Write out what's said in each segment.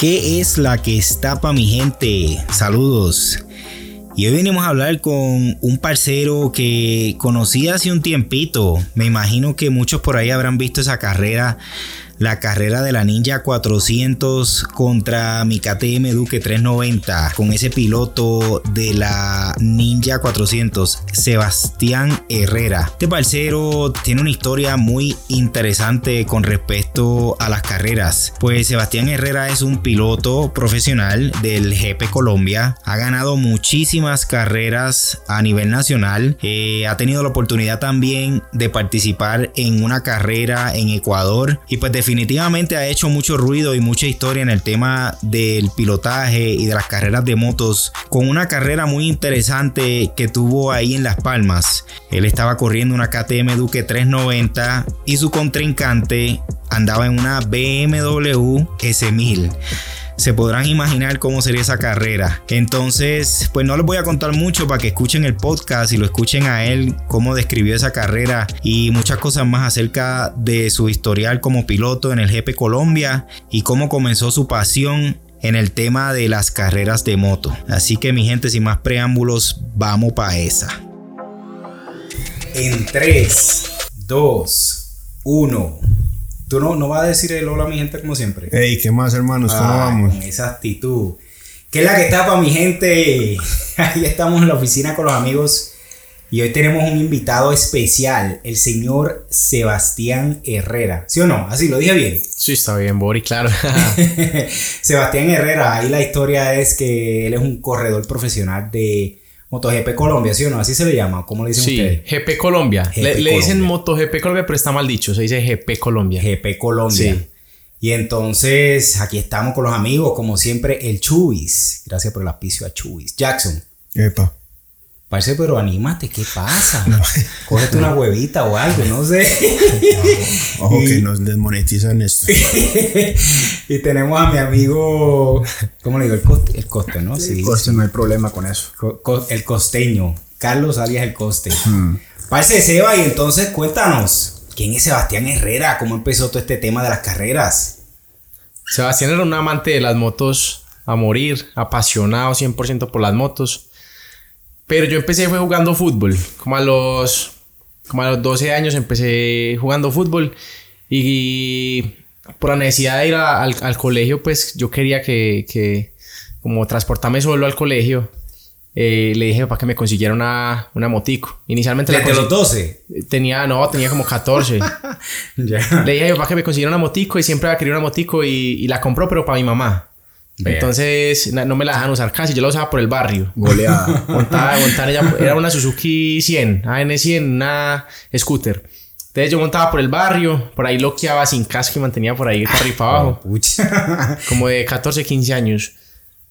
¿Qué es la que está pa' mi gente? Saludos. Y hoy venimos a hablar con un parcero que conocí hace un tiempito. Me imagino que muchos por ahí habrán visto esa carrera la carrera de la Ninja 400 contra mi KTM Duque 390 con ese piloto de la Ninja 400, Sebastián Herrera. Este parcero tiene una historia muy interesante con respecto a las carreras, pues Sebastián Herrera es un piloto profesional del GP Colombia, ha ganado muchísimas carreras a nivel nacional, eh, ha tenido la oportunidad también de participar en una carrera en Ecuador. Y pues definitivamente ha hecho mucho ruido y mucha historia en el tema del pilotaje y de las carreras de motos, con una carrera muy interesante que tuvo ahí en Las Palmas. Él estaba corriendo una KTM Duque 390 y su contrincante andaba en una BMW S1000 se podrán imaginar cómo sería esa carrera. Entonces, pues no les voy a contar mucho para que escuchen el podcast y lo escuchen a él, cómo describió esa carrera y muchas cosas más acerca de su historial como piloto en el GP Colombia y cómo comenzó su pasión en el tema de las carreras de moto. Así que mi gente, sin más preámbulos, vamos para esa. En 3, 2, 1. Tú no, no vas a decir el hola mi gente como siempre. Ey, ¿qué más, hermanos? ¿Cómo Ah, vamos? Con esa actitud. ¿Qué es la que está para mi gente? Ahí estamos en la oficina con los amigos y hoy tenemos un invitado especial, el señor Sebastián Herrera. ¿Sí o no? Así lo dije bien. Sí, está bien, Bori, claro. Sebastián Herrera, ahí la historia es que él es un corredor profesional de MotoGP Colombia, ¿sí o no? Así se le llama, ¿cómo le dicen sí, ustedes? GP Colombia. GP le, le dicen Colombia. MotoGP Colombia, pero está mal dicho. Se dice GP Colombia. GP Colombia. Sí. Y entonces aquí estamos con los amigos, como siempre, el Chubis. Gracias por el auspicio a Chubis. Jackson. Epa. Parece, pero anímate, ¿qué pasa? Cógete una huevita o algo, no sé. Ojo Y- que nos desmonetizan esto. y tenemos a mi amigo, ¿cómo le digo? El coste, el coste ¿no? Sí. Coste, no hay problema con eso. Co- co- el costeño, Carlos alias el coste. Parece Seba, y entonces cuéntanos, ¿quién es Sebastián Herrera? ¿Cómo empezó todo este tema de las carreras? Sebastián era un amante de las motos a morir, apasionado 100% por las motos. Pero yo empecé fue jugando fútbol. Como a los, como a los 12 años empecé jugando fútbol. Y por la necesidad de ir a- al, al colegio, pues yo quería que, que como transportarme solo al colegio. eh, le dije para que me consiguiera una, una motico. Inicialmente Desde los consi- 12. tenía, no, tenía como 14. Ya. Le dije a mi papá que me consiguiera una motico y siempre había querido una motico y, y la compró, pero para mi mamá. Vea. Entonces no me la dejan usar casi, yo la usaba por el barrio. Goleada. Montaba, montaba ella, era una Suzuki 100, AN100, una scooter. Entonces yo montaba por el barrio, por ahí loqueaba sin casco y mantenía por ahí para arriba para abajo, como de 14, 15 años.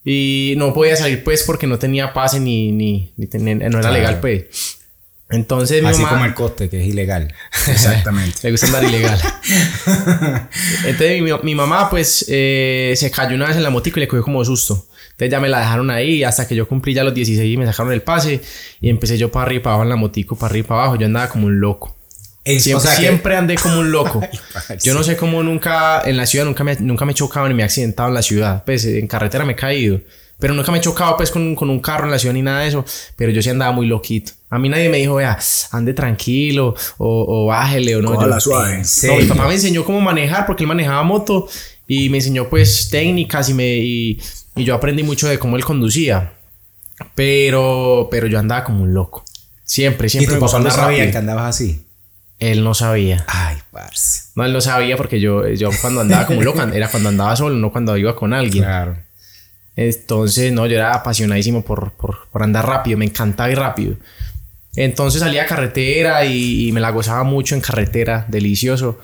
Y no podía salir pues porque no tenía pase ni, ni, ni tenía- no era legal pues. Entonces mi Así mamá... como el coste, que es ilegal. Exactamente. Le gusta andar ilegal. Entonces mi, mi mamá pues eh, se cayó una vez en la motico y le cogió como susto. Entonces ya me la dejaron ahí hasta que yo cumplí ya los 16 y me sacaron el pase y empecé yo para arriba y para abajo en la motico, para arriba y para abajo. Yo andaba como un loco. En- Siempre, o sea que- siempre andé como un loco. Yo no sé cómo nunca en la ciudad nunca me, nunca me he chocado ni me he accidentado en la ciudad. Pues en carretera me he caído. Pero nunca me he chocado pues con, con un carro en la ciudad ni nada de eso. Pero yo sí andaba muy loquito. A mí nadie me dijo, vea, ande tranquilo o, o bájele o no. Yo- suave. ¿En no, mi papá me enseñó cómo manejar porque él manejaba moto y me enseñó pues técnicas y me y, y yo aprendí mucho de cómo él conducía. Pero pero yo andaba como un loco. Siempre, ¿Y siempre tu me gustó papá no sabía rápido. que andabas así? Él no sabía. Ay, parce. No, él no sabía porque yo, yo cuando andaba como loco era cuando andaba solo, no cuando iba con alguien. Claro. Entonces, no, yo era apasionadísimo por, por, por andar rápido, me encantaba ir rápido. Entonces salía a carretera y, y me la gozaba mucho en carretera, delicioso.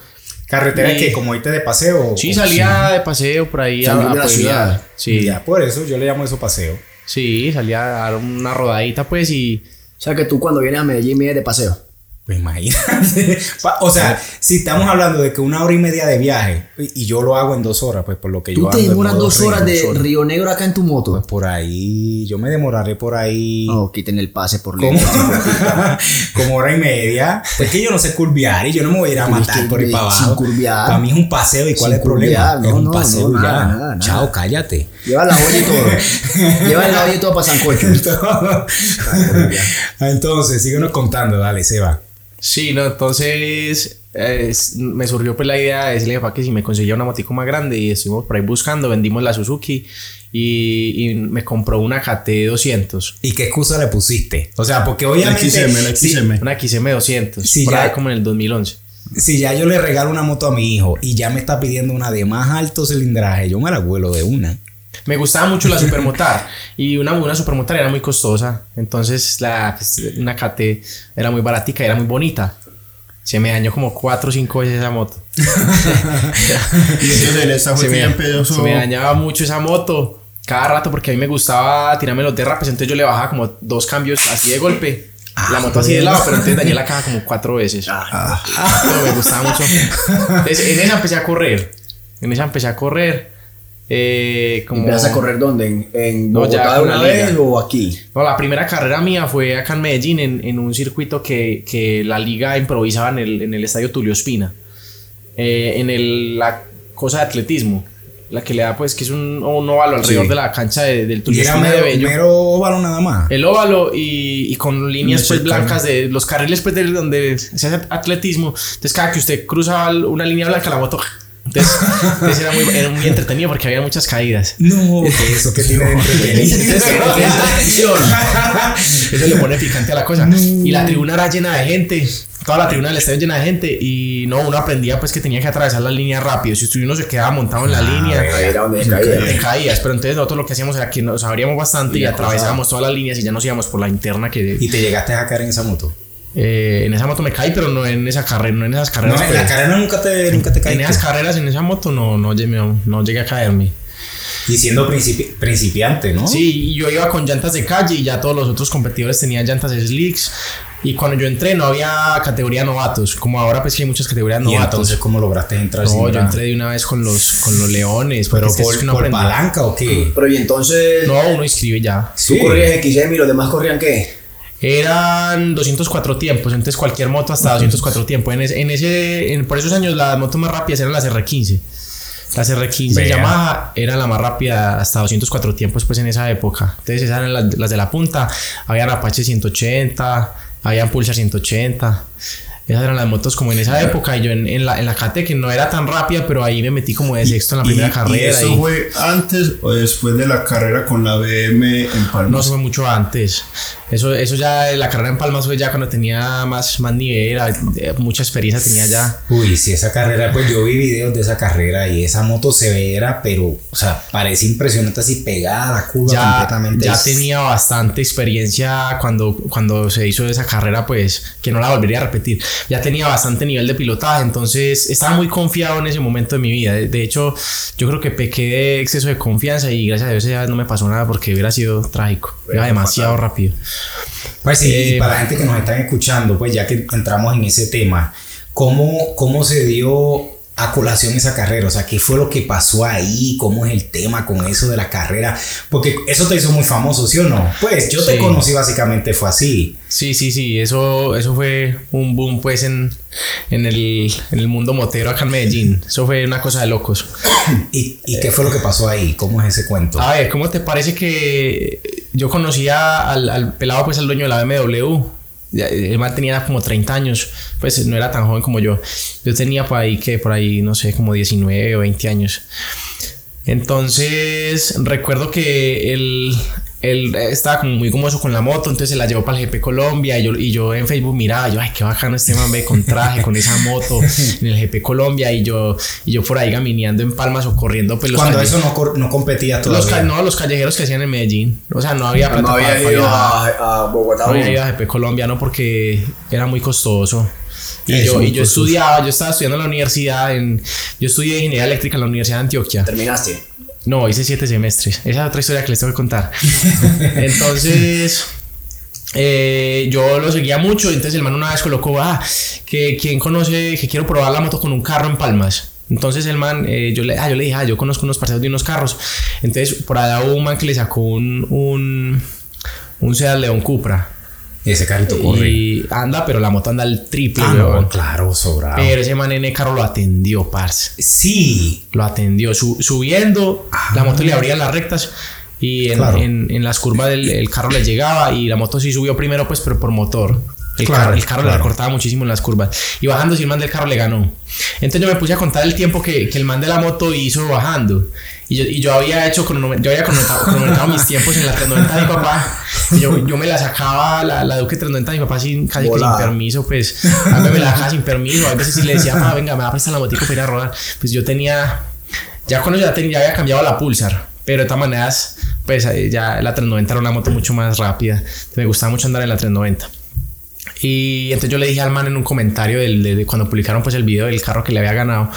¿Carretera Y- que como irte de paseo? Sí, ¿O- salía de paseo por ahí a, de a la ciudad. Sí, Ya, por eso yo le llamo eso paseo. sí, salía a dar una rodadita pues y O sea que tú cuando vienes a Medellín vienes de paseo. Pues imagínate. O sea, si estamos hablando de que una hora y media de viaje y yo lo hago en dos horas, pues por lo que yo Tú te ando en demoras dos horas de dos horas. Río Negro acá en tu moto. Pues por ahí, yo me demoraré por ahí. No, quiten el pase por lejos. como hora y media. Pues que yo no sé curviar y yo no me voy a ir a matar que por ahí para sin abajo. curviar. Para mí es un paseo y cuál Sin es el problema. no, es un no, paseo no, ya. nada, nada, nada. Chao, cállate. Lleva la olla y todo. Lleva la olla y todo para Sancocho. Entonces, síguenos contando, dale, Seba. Sí, no, entonces eh, es- me surgió pues la idea de decirle a papá que si me conseguía una motico más grande y estuvimos por ahí buscando, vendimos la Suzuki y, y me compró una KT 200, ¿Y qué excusa le pusiste? O sea, porque obviamente. XM, si- XM. una XM 200, Sí, por ya- ahí como en el 2011. Si ya yo le regalo una moto a mi hijo y ya me está pidiendo una de más alto cilindraje, yo me la vuelo de una. Me gustaba mucho la Supermotar y una, una Supermotar era muy costosa, entonces la, pues, una KT era muy baratica y era muy bonita. Se me dañó como 4 o 5 veces esa moto. Y esta se me, se me dañaba mucho esa moto cada rato porque a mí me gustaba tirarme los derrapes, entonces yo le bajaba como dos cambios así de golpe. la moto así de lado, pero entonces dañé la caja como cuatro veces. Pero me gustaba mucho. Entonces, en esa empecé a correr. En esa empecé a correr. Eh, como... ¿Empiezas a correr dónde? ¿En, en No, Bogotá con una vez liga. o aquí? No, la primera carrera mía fue acá en Medellín, en, en un circuito que, que la liga improvisaba en el, en el estadio Tulio Espina. Eh, en el, la cosa de atletismo. La que le da, pues, que es un, un óvalo alrededor Sí. de la cancha de- del Y Tulio era Espina de mero, mero óvalo nada más. El óvalo y, y con líneas No sé, pues blancas de los carriles pues de donde se hace atletismo. Entonces cada que usted cruzaba una línea blanca la moto. Entonces, entonces era, muy, era muy entretenido porque había muchas caídas. No, que eso que tiene de entretenido. Eso le pone picante a la cosa. Y la tribuna era llena de gente. Toda la tribuna del estadio llena de gente. Y no, uno aprendía pues que tenía que atravesar la línea rápido. Si uno se quedaba montado en la línea, era donde caía. te caías. Pero entonces nosotros lo que hacíamos era que nos abríamos bastante y, atravesábamos todas las líneas y ya nos íbamos por la interna que Y te llegaste a caer en esa moto. Eh, en esa moto me caí, pero no en esa carrera, no en esas No, carreras. en pues. la carrera nunca te, nunca te en caíste. esas carreras, en esa moto, no, no, llegué- no, no llegué a caerme. Y siendo principi- principiante, ¿no? Sí, y yo iba con llantas de calle y ya todos los otros competidores tenían llantas slicks. Y cuando yo entré no había categoría novatos, como ahora pues que hay muchas categorías Y novatos. entonces, ¿cómo lograste entrar no, yo nada? entré de una vez con los, con los leones. ¿Pero por, es que por palanca o qué? Pero y entonces, No, uno inscribe ya. tú corrías XM y los demás corrían qué? Eran 204 tiempos, entonces cualquier moto hasta 204 tiempos. En, ese, en ese, en- por esos años las motos más rápidas eran las R15. Las R15 Vea. Yamaha era la más rápida hasta 204 tiempos pues en esa época. Entonces esas eran las, las de la punta. Habían Apache 180, habían Pulsar 180. Esas eran las motos como en esa época. Y yo en, en la, en la KT que no era tan rápida, pero ahí me metí como de sexto en la primera ¿Y- carrera. ¿Y eso y- fue antes o después de la carrera con la BM en Palma? No, eso fue mucho antes. Eso, eso ya, la carrera en Palmas fue ya cuando tenía más, más nivel, eh, mucha experiencia tenía ya. Uy, sí, esa carrera, pues yo vi videos de esa carrera y esa moto severa, pero, o sea, parece impresionante así pegada a la curva Ya, completamente. ya Es- tenía bastante experiencia cuando, cuando se hizo esa carrera, pues que no la volvería a repetir. Ya tenía bastante nivel de pilotaje, entonces estaba muy confiado en ese momento de mi vida. De, de hecho, yo creo que pequé de exceso de confianza y gracias a Dios ya no me pasó nada porque hubiera sido trágico. Iba demasiado rápido. Pues sí, y Eh, para la gente que nos están escuchando, pues ya que entramos en ese tema, ¿cómo, cómo se dio a colación esa carrera? O sea, ¿qué fue lo que pasó ahí? ¿Cómo es el tema con eso de la carrera? Porque eso te hizo muy famoso, ¿sí o no? Pues yo te conocí básicamente fue así. Sí, sí, sí, eso, eso fue un boom pues en, en, el, en el mundo motero acá en Medellín. Eso fue una cosa de locos. ¿Y, y qué fue lo que pasó ahí? ¿Cómo es ese cuento? A ver, ¿cómo te parece que yo conocía al, al pelado, pues al dueño de la BMW? El man tenía como 30 años, pues no era tan joven como yo. Yo tenía por ahí que, por ahí, no sé, como 19 o 20 años. Entonces, recuerdo que él, él estaba como muy gomoso con la moto, entonces se la llevó para el GP Colombia y yo, y yo en Facebook miraba, yo, ay, qué bacano este man ve con traje, con esa moto en el GP Colombia y yo, y yo por ahí gamineando en Palmas o corriendo pues los Cuando eso no, no competía los, todavía. ca- no, los callejeros que hacían en Medellín. O sea, no había plata No había para ido a, a Bogotá. No había ido a GP colombiano porque era muy costoso. Y yo, y yo costoso. estudiaba, yo estaba estudiando en la universidad, en, yo estudié ingeniería eléctrica en la Universidad de Antioquia. Terminaste. No, hice siete semestres. Esa es otra historia que les tengo que contar. Entonces, eh, yo lo seguía mucho, entonces el man una vez colocó, ah, que quien conoce, que quiero probar la moto con un carro en Palmas. Entonces el man, eh, yo, le, ah, yo le dije, ah, yo conozco unos parceros de unos carros. Entonces por allá hubo un man que le sacó un, un, un Seat León Cupra. Ese carrito corre. Y anda, pero la moto anda al triple, Ah, no, claro, sobrado. Pero ese man en el carro lo atendió, parce. Sí. Lo atendió. Su- subiendo, la moto le abría las rectas y en, Claro. en- en las curvas del el carro le llegaba y la moto sí subió primero, pues, pero por motor. El Claro, carro, el carro le claro. cortaba muchísimo en las curvas. Y bajando, si el man del carro le ganó. Entonces yo me puse a contar el tiempo que, que el man de la moto hizo bajando. Y yo, y yo había hecho, cronomet- yo había cronometrado, mis tiempos en la 390 de mi papá. Y yo, yo me la sacaba, la, la Duque 390 de mi papá sin, casi que sin permiso, pues. A mí me la dejaba sin permiso. A veces si le decía, "Pa, venga, me va a prestar la motico para ir a rodar. Pues yo tenía, ya cuando ya, tenía, ya había cambiado la Pulsar. Pero de todas maneras, pues eh, ya la 390 era una moto mucho más rápida. Me gustaba mucho andar en la 390. Y entonces yo le dije al man en un comentario del, de, de cuando publicaron pues el video del carro que le había ganado.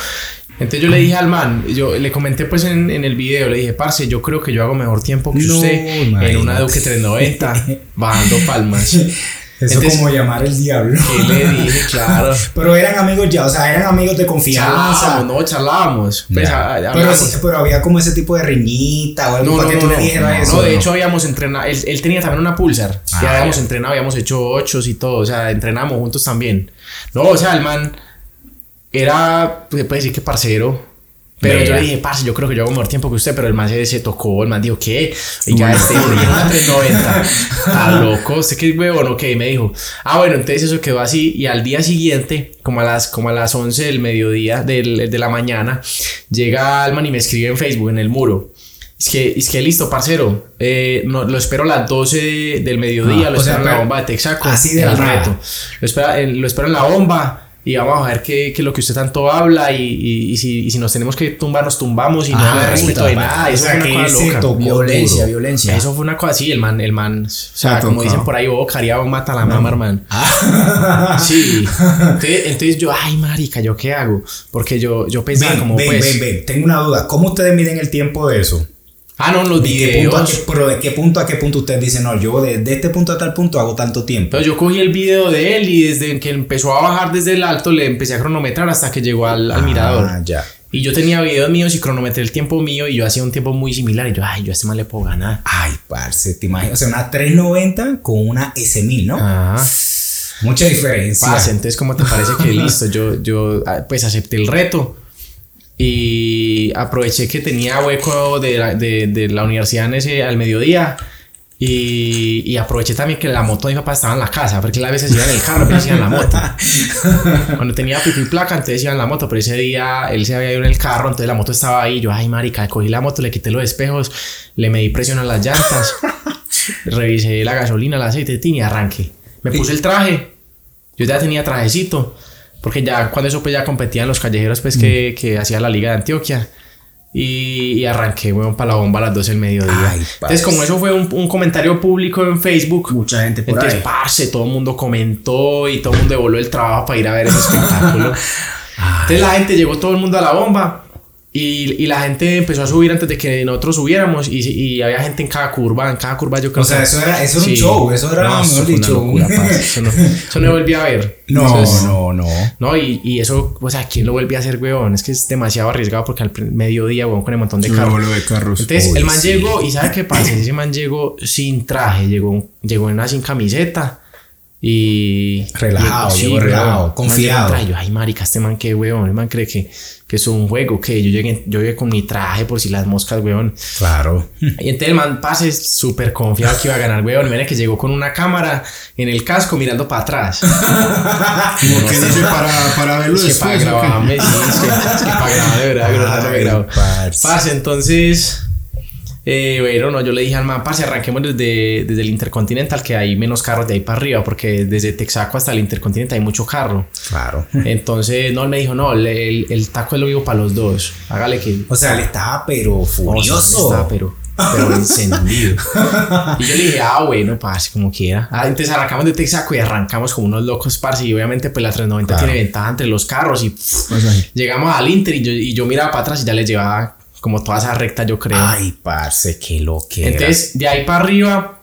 Entonces yo le dije al man, yo le comenté pues en, en el video, le dije, parce, yo creo que yo hago mejor tiempo que No, usted en una. Duque 390 bajando palmas. Eso Entonces- como llamar el diablo. ¿Qué le dije? Claro. Pero eran amigos ya, o sea, eran amigos de confianza. Charlábamos, no, charlábamos. Pues, Ya. a- a- pero, hablamos. sí, pero había como ese tipo de riñita o algo No, para no, que no, tú no, le dijeras no, eso. no, de hecho habíamos entrenado, él, él tenía también una Pulsar, Ah, ya habíamos ya. entrenado, habíamos hecho ochos y todo, o sea, entrenamos juntos también. No, o sea, el man era, pues, se puede decir que parcero, pero yo Vea. le dije, parce, yo creo que yo hago mejor tiempo que usted, pero el man se, se tocó, el man dijo, ¿qué? Y ya este, una 390, está loco, ¿usted qué huevón o qué? Y me dijo, ah, bueno, entonces eso quedó así, y al día siguiente, como a las, como a las 11 del mediodía, del, de la mañana, llega el man y me escribe en Facebook, en el muro. Es que, es que listo, parcero. Eh, no, lo espero a las 12 de- del mediodía. Ah, lo o sea, espero en la bomba de Texaco. así de el reto. Lo espero, en- lo espero en la bomba. Y vamos a ver qué, qué es lo que usted tanto habla. Y, y, y si, y si nos tenemos que tumbar, nos tumbamos. Y no Ah, hay respeto de nada. o Eso sea, fue que una cosa loca. tocó Violencia, duro. violencia. Eso fue una cosa así. El man, el man. O sea, Se como dicen por ahí, oh, cariado mata a la mamá, hermano. Ah. Sí. Entonces, entonces yo, ay, marica, ¿yo qué hago? Porque yo, yo pensaba Ven, como, ven, pues. ven, ven. Tengo una duda. ¿Cómo ustedes miden el tiempo de eso? Ah, no, los ¿De qué videos. qué, pero de qué punto a qué punto ustedes dicen, no, yo de, de este punto a tal punto hago tanto tiempo? Entonces yo cogí el video de él y desde que empezó a bajar desde el alto le empecé a cronometrar hasta que llegó al, al mirador. Ah, ya. Y yo tenía videos míos y cronometré el tiempo mío y yo hacía un tiempo muy similar. Y yo, ay, yo a este man le puedo ganar. Ay, parce, te imaginas. O sea, una 390 con una S1000, ¿no? Ah, Mucha diferencia. pase. Entonces, ¿cómo te parece que listo? Yo, yo ah, pues acepté el reto y aproveché que tenía hueco de la, de, de la universidad en ese, al mediodía. Y, y aproveché también que la moto de mi papá estaba en la casa, porque a veces iba en el carro, pero iba en la moto. Cuando tenía pico y placa, entonces iba en la moto, pero ese día él se había ido en el carro, entonces la moto estaba ahí. Yo, ay, marica, cogí la moto, le quité los espejos, le medí presión a las llantas, revisé la gasolina, el aceite, y arranqué. Me puse el traje, yo ya tenía trajecito, porque ya cuando eso pues ya competía en los callejeros pues que, que hacía la Liga de Antioquia. Y, y arranqué, weón, para la bomba a las 12 del mediodía. Ay, Entonces, como eso fue un, un comentario público en Facebook, Mucha gente por entonces, ahí. parce, todo el mundo comentó y todo el mundo devolvió el trabajo para ir a ver ese espectáculo. Entonces la gente llegó todo el mundo a la bomba y, y la gente empezó a subir antes de que nosotros subiéramos y, y había gente en cada curva, en cada curva yo creo O sea, que- eso era- eso era un show, eso era, no, mejor dicho, locura, eso, no, eso no volví a ver. No, Eso es- no, no. no, y, y eso, o sea, ¿quién lo vuelve a hacer, weón? Es que es demasiado arriesgado porque al mediodía, weón, con el montón de Sí, carros. de carros. Entonces, Uy, el man sí. llegó y ¿sabe qué pasa? Ese man llegó sin traje, llegó, llegó en una sin camiseta y... Relajado, y- weón. relajado, confiado. Yo, ay, marica, este man qué weón. El man cree que, que es un juego, que yo llegué, yo llegué con mi traje por si las moscas, weón. Claro. Y entonces el man pase súper confiado que iba a ganar, weón. Mira que llegó con una cámara en el casco mirando para atrás. Como que dice para, para verlo Es que para después. ¿o qué? grabarme, sí, es que, es que para grabar de verdad, de verdad no me Ay, grabo. parce. Parce, entonces, eh, bueno, no, yo le dije al man, parce, arranquemos desde, desde el Intercontinental, que hay menos carros de ahí para arriba, porque desde Texaco hasta el Intercontinental hay mucho carro. Claro. Entonces, no, él me dijo, no, el, el, el taco es lo vivo para los dos. Hágale que. O sea, le estaba pero furioso. estaba, pero, pero encendido. y yo le dije, ah, bueno, parce, como quiera. Ah, entonces arrancamos de Texaco y arrancamos como unos locos, parce. Y obviamente, pues la 390 Claro. tiene ventaja entre los carros. Y pff, Pues llegamos al Inter y yo, y yo miraba para atrás y ya le llevaba como toda esa recta, yo creo. Ay, parce, qué lo que entonces, de ahí para arriba,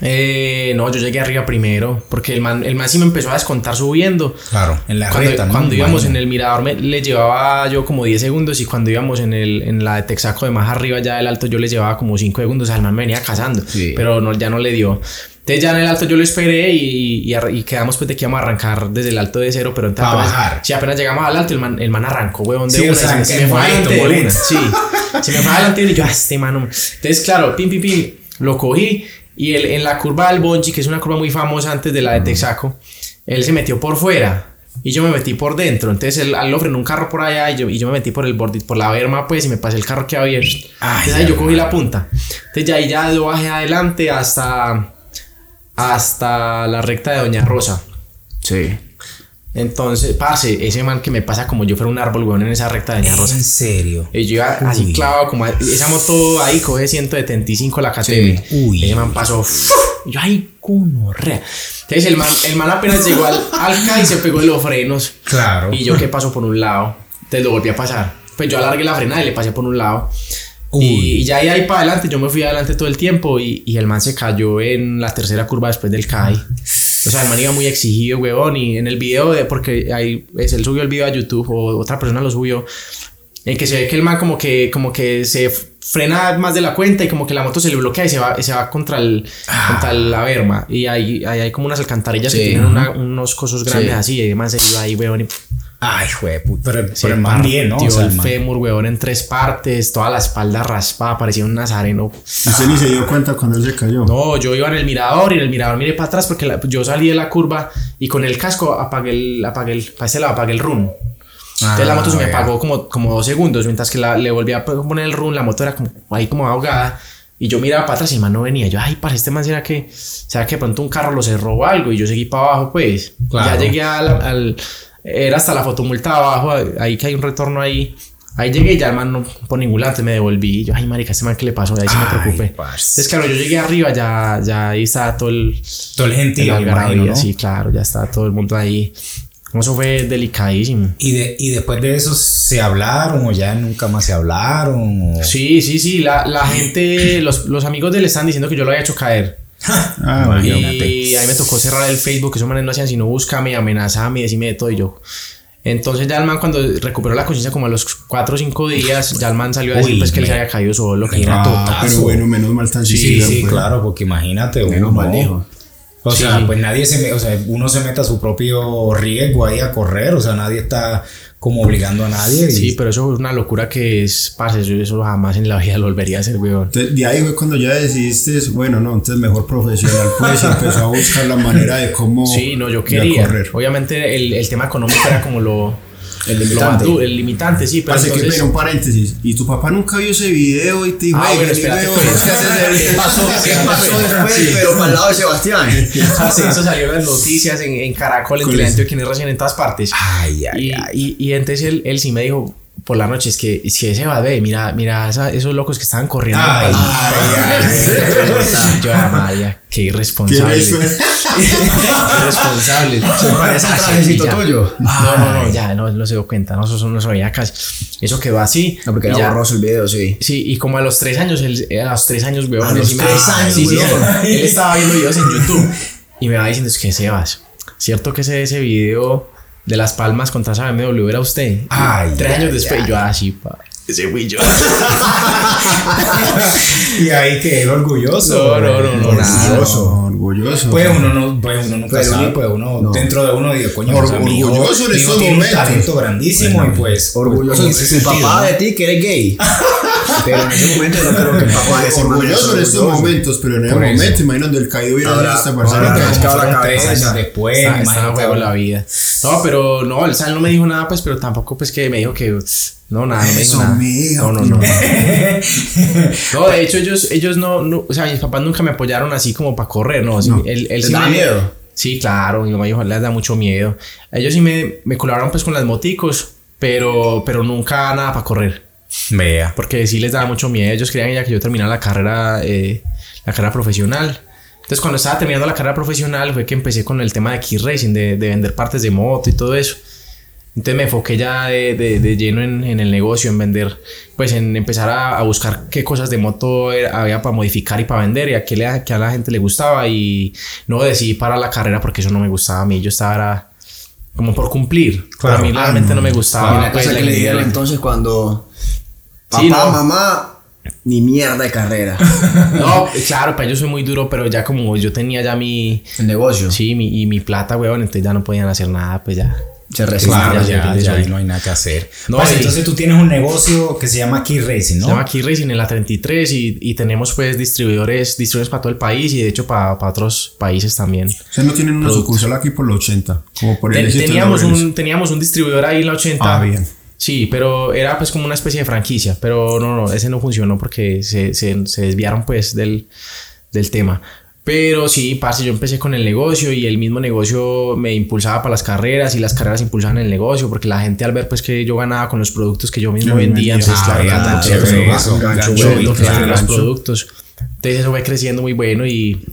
Eh, no, yo llegué arriba primero, porque el man, el man sí me empezó a descontar subiendo. Claro, en la Cuando, recta, ¿no? cuando íbamos en el mirador me, le llevaba yo como 10 segundos y cuando íbamos en, el, en la de Texaco de más arriba ya del alto yo le llevaba como 5 segundos, al man me venía cazando, Sí. pero no, ya no le dio. Entonces ya en el alto yo lo esperé y, y, y quedamos pues de que íbamos a arrancar desde el alto de cero, pero entonces apenas- bajar. sí, apenas llegamos al alto el man, el man arrancó, huevón, de Sí, o una, y sea, se, se me fue adelante. Sí, se me fue adelante y yo, ah, este mano. Entonces, claro, pim, pim, pim, lo cogí y él, en la curva del Bonchi, que es una curva muy famosa antes de la de Texaco, él se metió por fuera y yo me metí por dentro. Entonces él, él lo frenó un carro por allá y yo, y yo me metí por el borde, por la berma, pues, y me pasé el carro que había. Entonces ahí yo cogí la punta. Entonces ya ahí ya yo bajé adelante hasta, hasta la recta de Doña Rosa. Sí. Entonces, parce, ese man que me pasa como yo fuera un árbol, weón, en esa recta de Rosa. En serio. Y yo iba así clavado como esa moto ahí coge 175 la KTM. Sí. Uy. Ese man pasó. y yo, ay, cunorrea. Entonces el man, el man apenas llegó al, al K y se pegó en los frenos. Claro. Y yo que paso por un lado. Entonces lo volví a pasar. Pues yo alargué la frenada y le pasé por un lado. Uy. Y, ya ahí, ahí para adelante, yo me fui adelante todo el tiempo y, y el man se cayó en la tercera curva después del CAI. O sea, el man iba muy exigido, huevón. Y en el video, de, porque ahí es, él subió el video a YouTube o otra persona lo subió, en que se ve que el man como que, como que se frena más de la cuenta y como que la moto se le bloquea y se va, y se va contra, el, contra la berma. Y ahí, ahí hay como unas alcantarillas que Sí, tienen ajá. una- unos cosos grandes Sí. así y man se iba ahí, huevón. Y Ay, juepu. Pero, se pero el man bien, ¿no? O sea, el fémur, huevón, en tres partes, toda la espalda raspada, parecía un nazareno. Usted ni se dio cuenta cuando él se cayó. No, yo iba en el mirador y en el mirador miré para atrás porque la- yo salí de la curva y con el casco apagué el, apagué el, ese lado apagué el run. Entonces la moto se me Ah, apagó como, como dos segundos, mientras que la- le volví a poner el run, la moto era como ahí como ahogada. Y yo miraba para atrás y el man no venía. Yo, ay, para este man, ¿será que, será que de pronto un carro lo cerró o algo? Y yo seguí para abajo, pues. Claro. Ya llegué al, al- Era hasta la fotomulta abajo, ahí que hay un retorno ahí. Ahí llegué y ya el man no por ningún lado, me devolví. Y yo, ay, marica, este man, ¿qué le pasó? Y ahí sí me preocupé. parce. Entonces, claro, yo llegué arriba, ya, ya ahí estaba todo el, Todo el gentío, el imagino, ¿no? sí, claro, ya estaba todo el mundo ahí. Eso fue delicadísimo. Y, de, y después de eso se hablaron o ya nunca más se hablaron. O... Sí, sí, sí, la, la gente, los, los amigos de él están diciendo que yo lo había hecho caer. Ah, imagínate. Y ahí me tocó cerrar el Facebook, esos manes no hacían sino búscame, amenazame, decime de todo y yo. Entonces ya el man cuando recuperó la conciencia como a los 4 o 5 días, ya el man salió a decir pues que él se me- había caído solo, que era Ah, total. pero bueno, menos mal tan Sí, sincero, sí, pues. claro, porque imagínate Menos uno. mal dijo. O Sí. sea, pues nadie se, o sea, uno se mete a su propio riesgo ahí a correr, o sea, nadie está como obligando a nadie. y- Sí, pero eso es una locura que es, parce, eso, eso jamás en la vida lo volvería a hacer, weón. Entonces, de ahí fue cuando ya decidiste, bueno, no, entonces mejor profesional, pues, y empezó a buscar la manera de cómo Sí, no, yo quería. correr. Obviamente el, el tema económico era como lo... El limitante. el limitante, sí, pero Así que, entonces... pero un paréntesis, y tu papá nunca vio ese video y te dijo, Ah, "Ey, bueno, espérate, pues. ¿qué ahí? ¿Qué pasó? ¿Qué pasó después? Sí. Pero para el lado de Sebastián. Parce, eso salió en las noticias, en, en Caracol, en Con Teleantioquia, en recién en todas partes. Ay, ay, y, ay. y, y entonces él, él sí me dijo por la noche, es que si ese va ve, mira, mira esa- esos locos que estaban corriendo. Ay, ay, pa'l- Yo, ah, María, qué ¿Quién irresponsable. es? irresponsable. Parece Así, trajecito ya. tuyo. No, no, no, ya no, no se dio cuenta, no, eso no se veía casi. Eso quedó así. No, porque era borroso el video, sí. Sí, y como a los tres años, él, a los tres años, weón. A los tres años, sí, sí. Él estaba viendo videos en YouTube y me va diciendo, es que Sebas, ¿cierto que ese, ese video de Las Palmas contra esa BMW era usted? Ay, Tres años después, ay. yo así, pa, ese fui yo. y ahí que orgulloso. No, no, no, no, nada. Orgulloso, orgulloso. Pues uno no, pues uno nunca Pero sabe, no- pues uno no. dentro de uno dice, coño, Or- o sea, mi hijo- orgulloso en estos tiene un momentos. talento grandísimo y pues Orgulloso en de ese tu sentido, papá ¿no? de ti que eres gay. Pero en ese momento no creo que el papá de ese orgulloso en estos orgulloso. momentos, pero en eso. momento, imagínate el caído hubiera sido esta persona. que la cabeza. después, imagínate la vida. No, pero no, el Sal no me dijo nada, pues, pero tampoco, pues, que me dijo que. No, nada, no me dijo nada. mijo, No, no, no. No, de hecho, ellos, ellos no, no, o sea, mis papás nunca me apoyaron así como para correr, no. sí, No. Él, él ¿Les sí daba me- miedo? Sí, claro, mi mamá dijo, les da mucho miedo. Ellos sí me, me colaboraron pues con las moticos, pero, pero nunca nada para correr. Vea. Porque sí les daba mucho miedo. Ellos querían ya que yo terminara la carrera, eh, la carrera profesional. Entonces, cuando estaba terminando la carrera profesional, fue que empecé con el tema de key racing, de, de vender partes de moto y todo eso. Entonces me enfoqué ya de, de- de lleno en, en el negocio, en vender, pues en empezar a, a buscar qué cosas de moto era- había para modificar y para vender y a qué, le, qué a la gente le gustaba y no decidí parar la carrera porque eso no me gustaba a mí, yo estaba era como por cumplir, Claro. a mí realmente no me gustaba. Y la cosa que le dieron entonces cuando papá, Sí, no. mamá, ni mierda de carrera. No, claro, para ellos soy muy duro, pero ya como yo tenía ya mi, El negocio. sí, mi, y mi plata, weón, entonces ya no podían hacer nada, pues ya. Se. Claro, ya, ya, ahí no hay nada que hacer. No, entonces tú tienes un negocio que se llama Key Racing, ¿no? Se llama Key Racing en la 33 y, y tenemos pues distribuidores, distribuidores para todo el país y de hecho para, para otros países también. Ustedes no tienen una sucursal aquí por los 80, como por el Ten- teníamos, un, teníamos un distribuidor ahí en la 80. Ah, bien. Sí, pero era pues como una especie de franquicia, pero no, no, ese no funcionó porque se, se, se desviaron pues del, del tema. Pero sí, parce, yo empecé con el negocio y el mismo negocio me impulsaba para las carreras y las carreras impulsaban el negocio porque la gente al ver pues que yo ganaba con los productos que yo mismo vendía, entonces los productos. Entonces eso fue creciendo muy bueno y,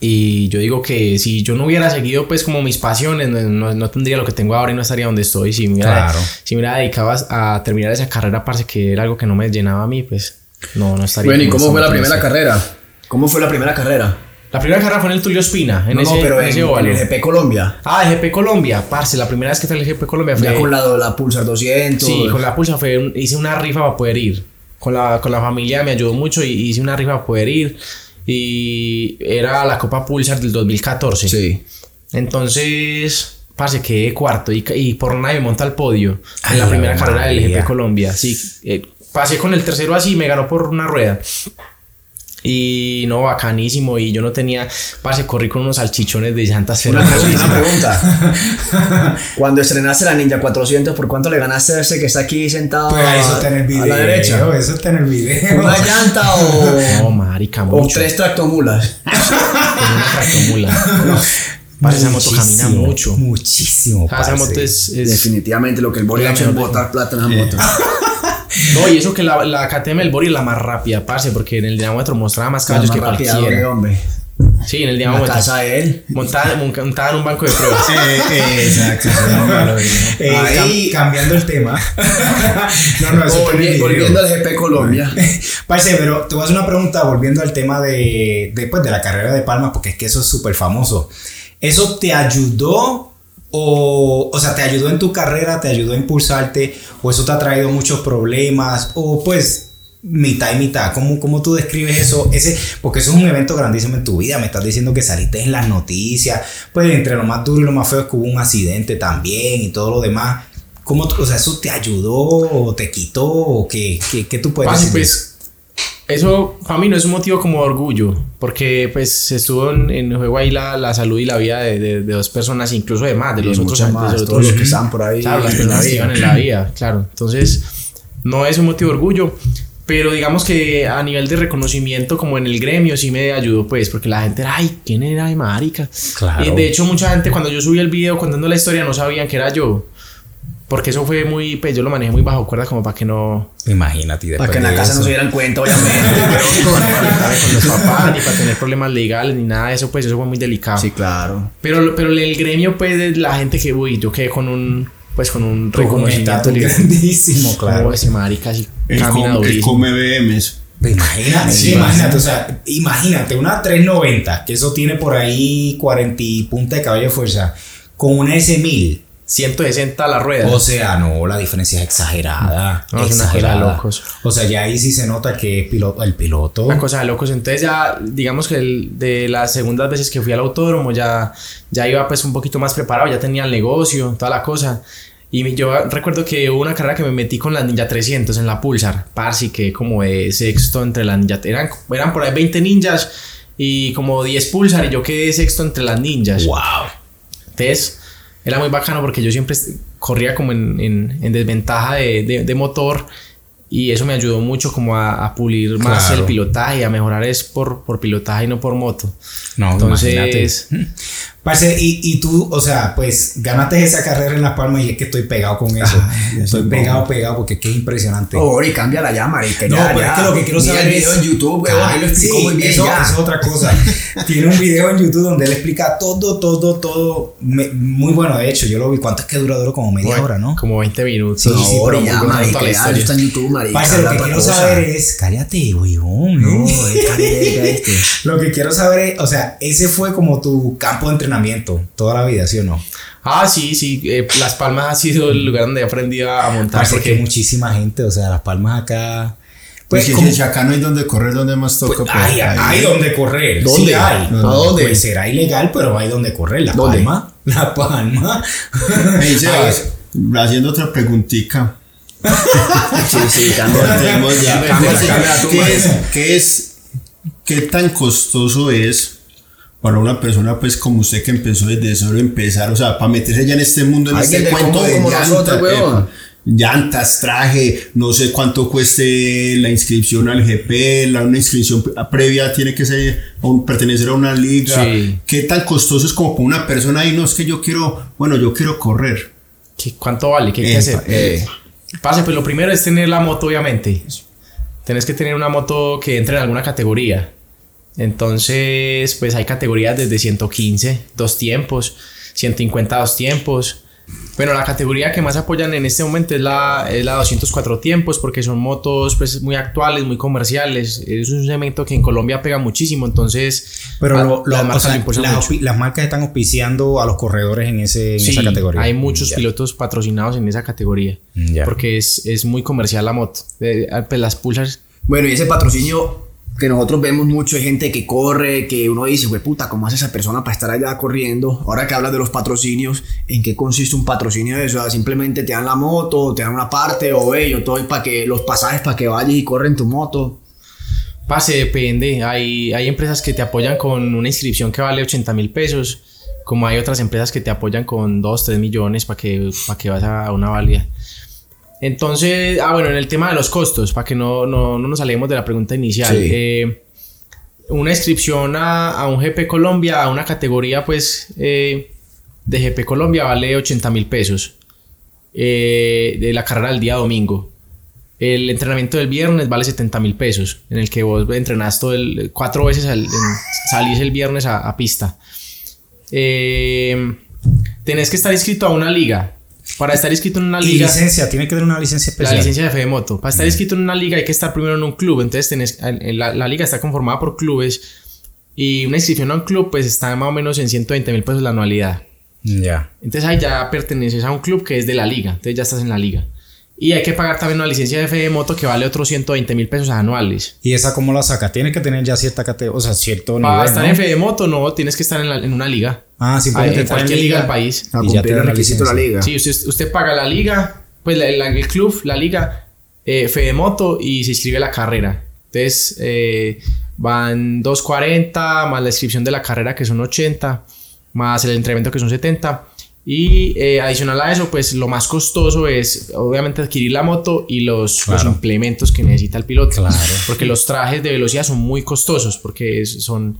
y yo digo que si yo no hubiera seguido pues como mis pasiones, no, no- no tendría lo que tengo ahora y no estaría donde estoy. Si me hubiera, Claro. si me hubiera dedicado a terminar esa carrera, parce, que era algo que no me llenaba a mí, pues no, no estaría. Bueno, ¿y cómo fue la primera carrera? ¿Cómo fue la primera carrera? La primera carrera fue en el Tulio Espina, en no, ese, no, pero en ese en el GP Colombia. Ah, el GP Colombia, parce, la primera vez que fue el GP Colombia fue... Ya con la, la Pulsar 200. Sí, con la pulsa fue hice una rifa para poder ir. Con la, con la familia me ayudó mucho y hice una rifa para poder ir. Y era la Copa Pulsar del 2014. Sí. Entonces, parce, quedé cuarto y, y por nada me monta al podio Ay, en la primera Ave carrera del. GP Colombia. Sí, eh, pasé con el tercero así, me ganó por una rueda. Y no, bacanísimo. Y yo no tenía, parce, corrí con unos salchichones de llantas Una pregunta, una pregunta. Cuando estrenaste la Ninja 400, ¿por cuánto le ganaste a ese que está aquí sentado Pues ahí eso está en el a video. la derecha? Eso está en el video. ¿Una llanta No, o, marica, o mucho. tres tractomulas? Una tractomula. Parce, esa moto camina mucho. Muchísimo. O sea, esa moto es, es- Definitivamente lo que el Bori La ha hecho es botar plata en esa moto. No, y eso que la, la KTM del Bori es la más rápida, parce, porque en el dinamómetro mostraba más caballos que Más cualquiera. hombre. Sí, en el La dinamómetro. casa de él. Montada, montada en un banco de pruebas. Eh, exacto. Eh, Ahí- cam- cambiando el tema. no, no, eso. Volviendo al GP Colombia. Parce, pero te voy a hacer una pregunta volviendo al tema de, de, pues, de la carrera de Palma, porque es que eso es súper famoso. ¿Eso te ayudó o, o sea, te ayudó en tu carrera, te ayudó a impulsarte o eso te ha traído muchos problemas o pues mitad y mitad? ¿Cómo, cómo tú describes eso? Ese, porque eso es un evento grandísimo en tu vida, me estás diciendo que saliste en las noticias, pues entre lo más duro y lo más feo es que hubo un accidente también y todo lo demás. ¿Cómo, o sea, eso te ayudó o te quitó o qué, qué, qué tú puedes decir? de pues, eso para mí no es un motivo como de orgullo, porque pues estuvo en, en juego ahí la, la salud y la vida de, de- de dos personas, incluso de más, de los Y otros, mucho de más, los todos los que están por ahí Claro, las personas que en la vida, claro. Entonces, no es un motivo de orgullo, pero digamos que a nivel de reconocimiento, como en el gremio, sí me ayudó, pues, porque la gente era, ay, ¿quién era de marica? Claro. Y de hecho, mucha gente cuando yo subí el video contando la historia no sabían que era yo. Porque eso fue muy, pues yo lo manejé muy bajo cuerda como para que no, Imagínate. Para que en la casa no eso- se dieran cuenta, obviamente. pero- conectarme con los papás, ni para tener problemas legales, ni nada de eso, pues eso fue muy delicado. sí, claro. Pero, pero el gremio, pues, la gente que, uy, yo quedé con un, pues, con un Con un reconocimiento grandísimo, claro. Como ese marica así Él, camina durísimo. come BMs. Imagínate, sí, imagínate, o sea, imagínate una 390, que eso tiene por ahí 40 y punta de caballo de fuerza, con una S1000. 160 a la rueda. O sea, no, la diferencia es exagerada. No, es una cosa de exagerada. locos. O sea, ya ahí sí se nota que es piloto, el piloto. Una cosa de locos. Entonces ya, digamos que el- de las segundas veces que fui al autódromo ya, ya iba pues un poquito más preparado, ya tenía el negocio, toda la cosa. Y yo recuerdo que hubo una carrera que me metí con la Ninja 300 en la Pulsar. Parsi, que como de sexto entre la Ninja. Eran, eran por ahí 20 ninjas y como 10 Pulsar y yo quedé sexto entre las ninjas. Wow. Entonces, era muy bacano porque yo siempre corría como en, en- en desventaja de, de- de motor y eso me ayudó mucho como a, a pulir más Claro. el pilotaje, a mejorar es por, por pilotaje y no por moto. No, Entonces, Parce, y, y tú, o sea, pues ganaste esa carrera en Las Palmas y es que estoy pegado con eso. Ay, estoy eso pegado, pegado porque es que es impresionante. Oh, y cambia la llama, marica. No, ya, pero ya. es que lo que quiero Mira saber el video es. en YouTube, weón, Ah, él lo explicó sí, muy bien Eso, ya. eso es otra cosa. Tiene un video en YouTube donde él explica todo, todo, todo. me- muy bueno, de hecho, yo lo vi. ¿Cuánto es que dura? Duro como media hora, ¿no? Como 20 minutos. Sí, sí, No, pero ya, muy bueno marica, la ya, está en YouTube, marica. Parce, lo que quiero cosa. saber es. Cállate, huevón. No, es este. Lo que quiero saber es, o sea, ese fue como tu campo de entrenamiento toda la vida, ¿sí o no? Ah, sí, sí. eh, Las Palmas ha sido el lugar donde he aprendido a montar. Parece que Porque muchísima gente, o sea, las palmas acá. Pues, Pues, si, como- si acá no hay donde correr, donde más toca. pues, hay, ahí. hay donde correr. ¿Dónde? Sí hay. ¿A dónde? Pues será ilegal, pero hay donde correr. La ¿Dónde? palma. La palma. Ey, Sebas, haciendo otra preguntita. Sí, sí, cambia. Cortemos ya. Cambia, sí, cambia tú, ¿Qué marica. es, qué es, qué tan costoso es para una persona pues como usted que empezó desde cero empezar, o sea, para meterse ya en este mundo, en este cuento de como llantas, nosotros, llantas, traje, no sé cuánto cueste la inscripción al GP, la una inscripción previa tiene que ser un- pertenecer a una liga, Sí. qué tan costoso es como para una persona y no es que yo quiero, bueno, yo quiero correr. ¿qué- ¿cuánto vale? ¿Qué hay que hacer? eh. Pase, pues lo primero es tener la moto, obviamente. Tenés que tener una moto que entre en alguna categoría. Entonces, pues hay categorías desde 115, dos tiempos, 150, dos tiempos. Bueno, la categoría que más apoyan en este momento es la, es la 204 tiempos porque son motos pues muy actuales, muy comerciales. Es un segmento que en Colombia pega muchísimo, entonces Pero a- lo- lo- las marcas sea, lo impulsan las, mucho. aupi- las marcas están auspiciando a los corredores en, ese, en Sí, esa categoría. hay muchos Ya. pilotos patrocinados en esa categoría Ya. porque es, es muy comercial la moto. Eh, pues las pulsars Bueno, y ese patrocinio que nosotros vemos mucho, hay gente que corre, que uno dice, güey, puta, ¿cómo hace esa persona para estar allá corriendo? Ahora que hablas de los patrocinios, ¿en qué consiste un patrocinio de eso? Simplemente te dan la moto, te dan una parte, o ve, yo te doy para que los pasajes para que vayas y corres en tu moto. Pase, depende. Hay, hay empresas que te apoyan con una inscripción que vale 80 mil pesos, como hay otras empresas que te apoyan con 2, 3 millones para que, para que vas a una válida. Entonces, ah, bueno, en el tema de los costos, para que no, no, no nos salgamos de la pregunta inicial. Sí. eh, una inscripción a, a un GP Colombia, a una categoría pues eh, de GP Colombia vale 80 mil pesos. eh, de la carrera del día domingo. El entrenamiento del viernes vale 70 mil pesos, en el que vos entrenás todo el, cuatro veces, al, en- salís el viernes a, a pista. Eh, tenés que estar inscrito a una liga. Para estar inscrito en una Y liga, licencia, tiene que tener una licencia la especial. licencia de fe de moto. Para estar inscrito en una liga hay que estar primero en un club. Entonces tenés, en- en la, la liga está conformada por clubes y una inscripción a un club pues está más o menos en 120 mil pesos la anualidad. Ya. Entonces ahí ya perteneces a un club que es de la liga. Entonces ya estás en la liga. Y hay que pagar también una licencia de fe de moto que vale otros 120 mil pesos anuales. ¿Y esa cómo la saca? Tiene que tener ya cierta categoría, o sea, cierto Para nivel, estar ¿no? en fe de moto, no, tienes que estar en, la- en una liga. Ah, simplemente en cualquier liga del país. A Y ya cumplir el requisito de la liga. Sí, usted, usted paga la liga, pues la- la- el club, la liga, eh, fe de moto y se inscribe a la carrera. Entonces eh, van 240 más la inscripción de la carrera que son 80, más el entrenamiento que son 70. Y eh, adicional a eso, pues lo más costoso es obviamente adquirir la moto y los, los Claro. implementos que necesita el piloto. Claro. Porque los trajes de velocidad son muy costosos porque es- son,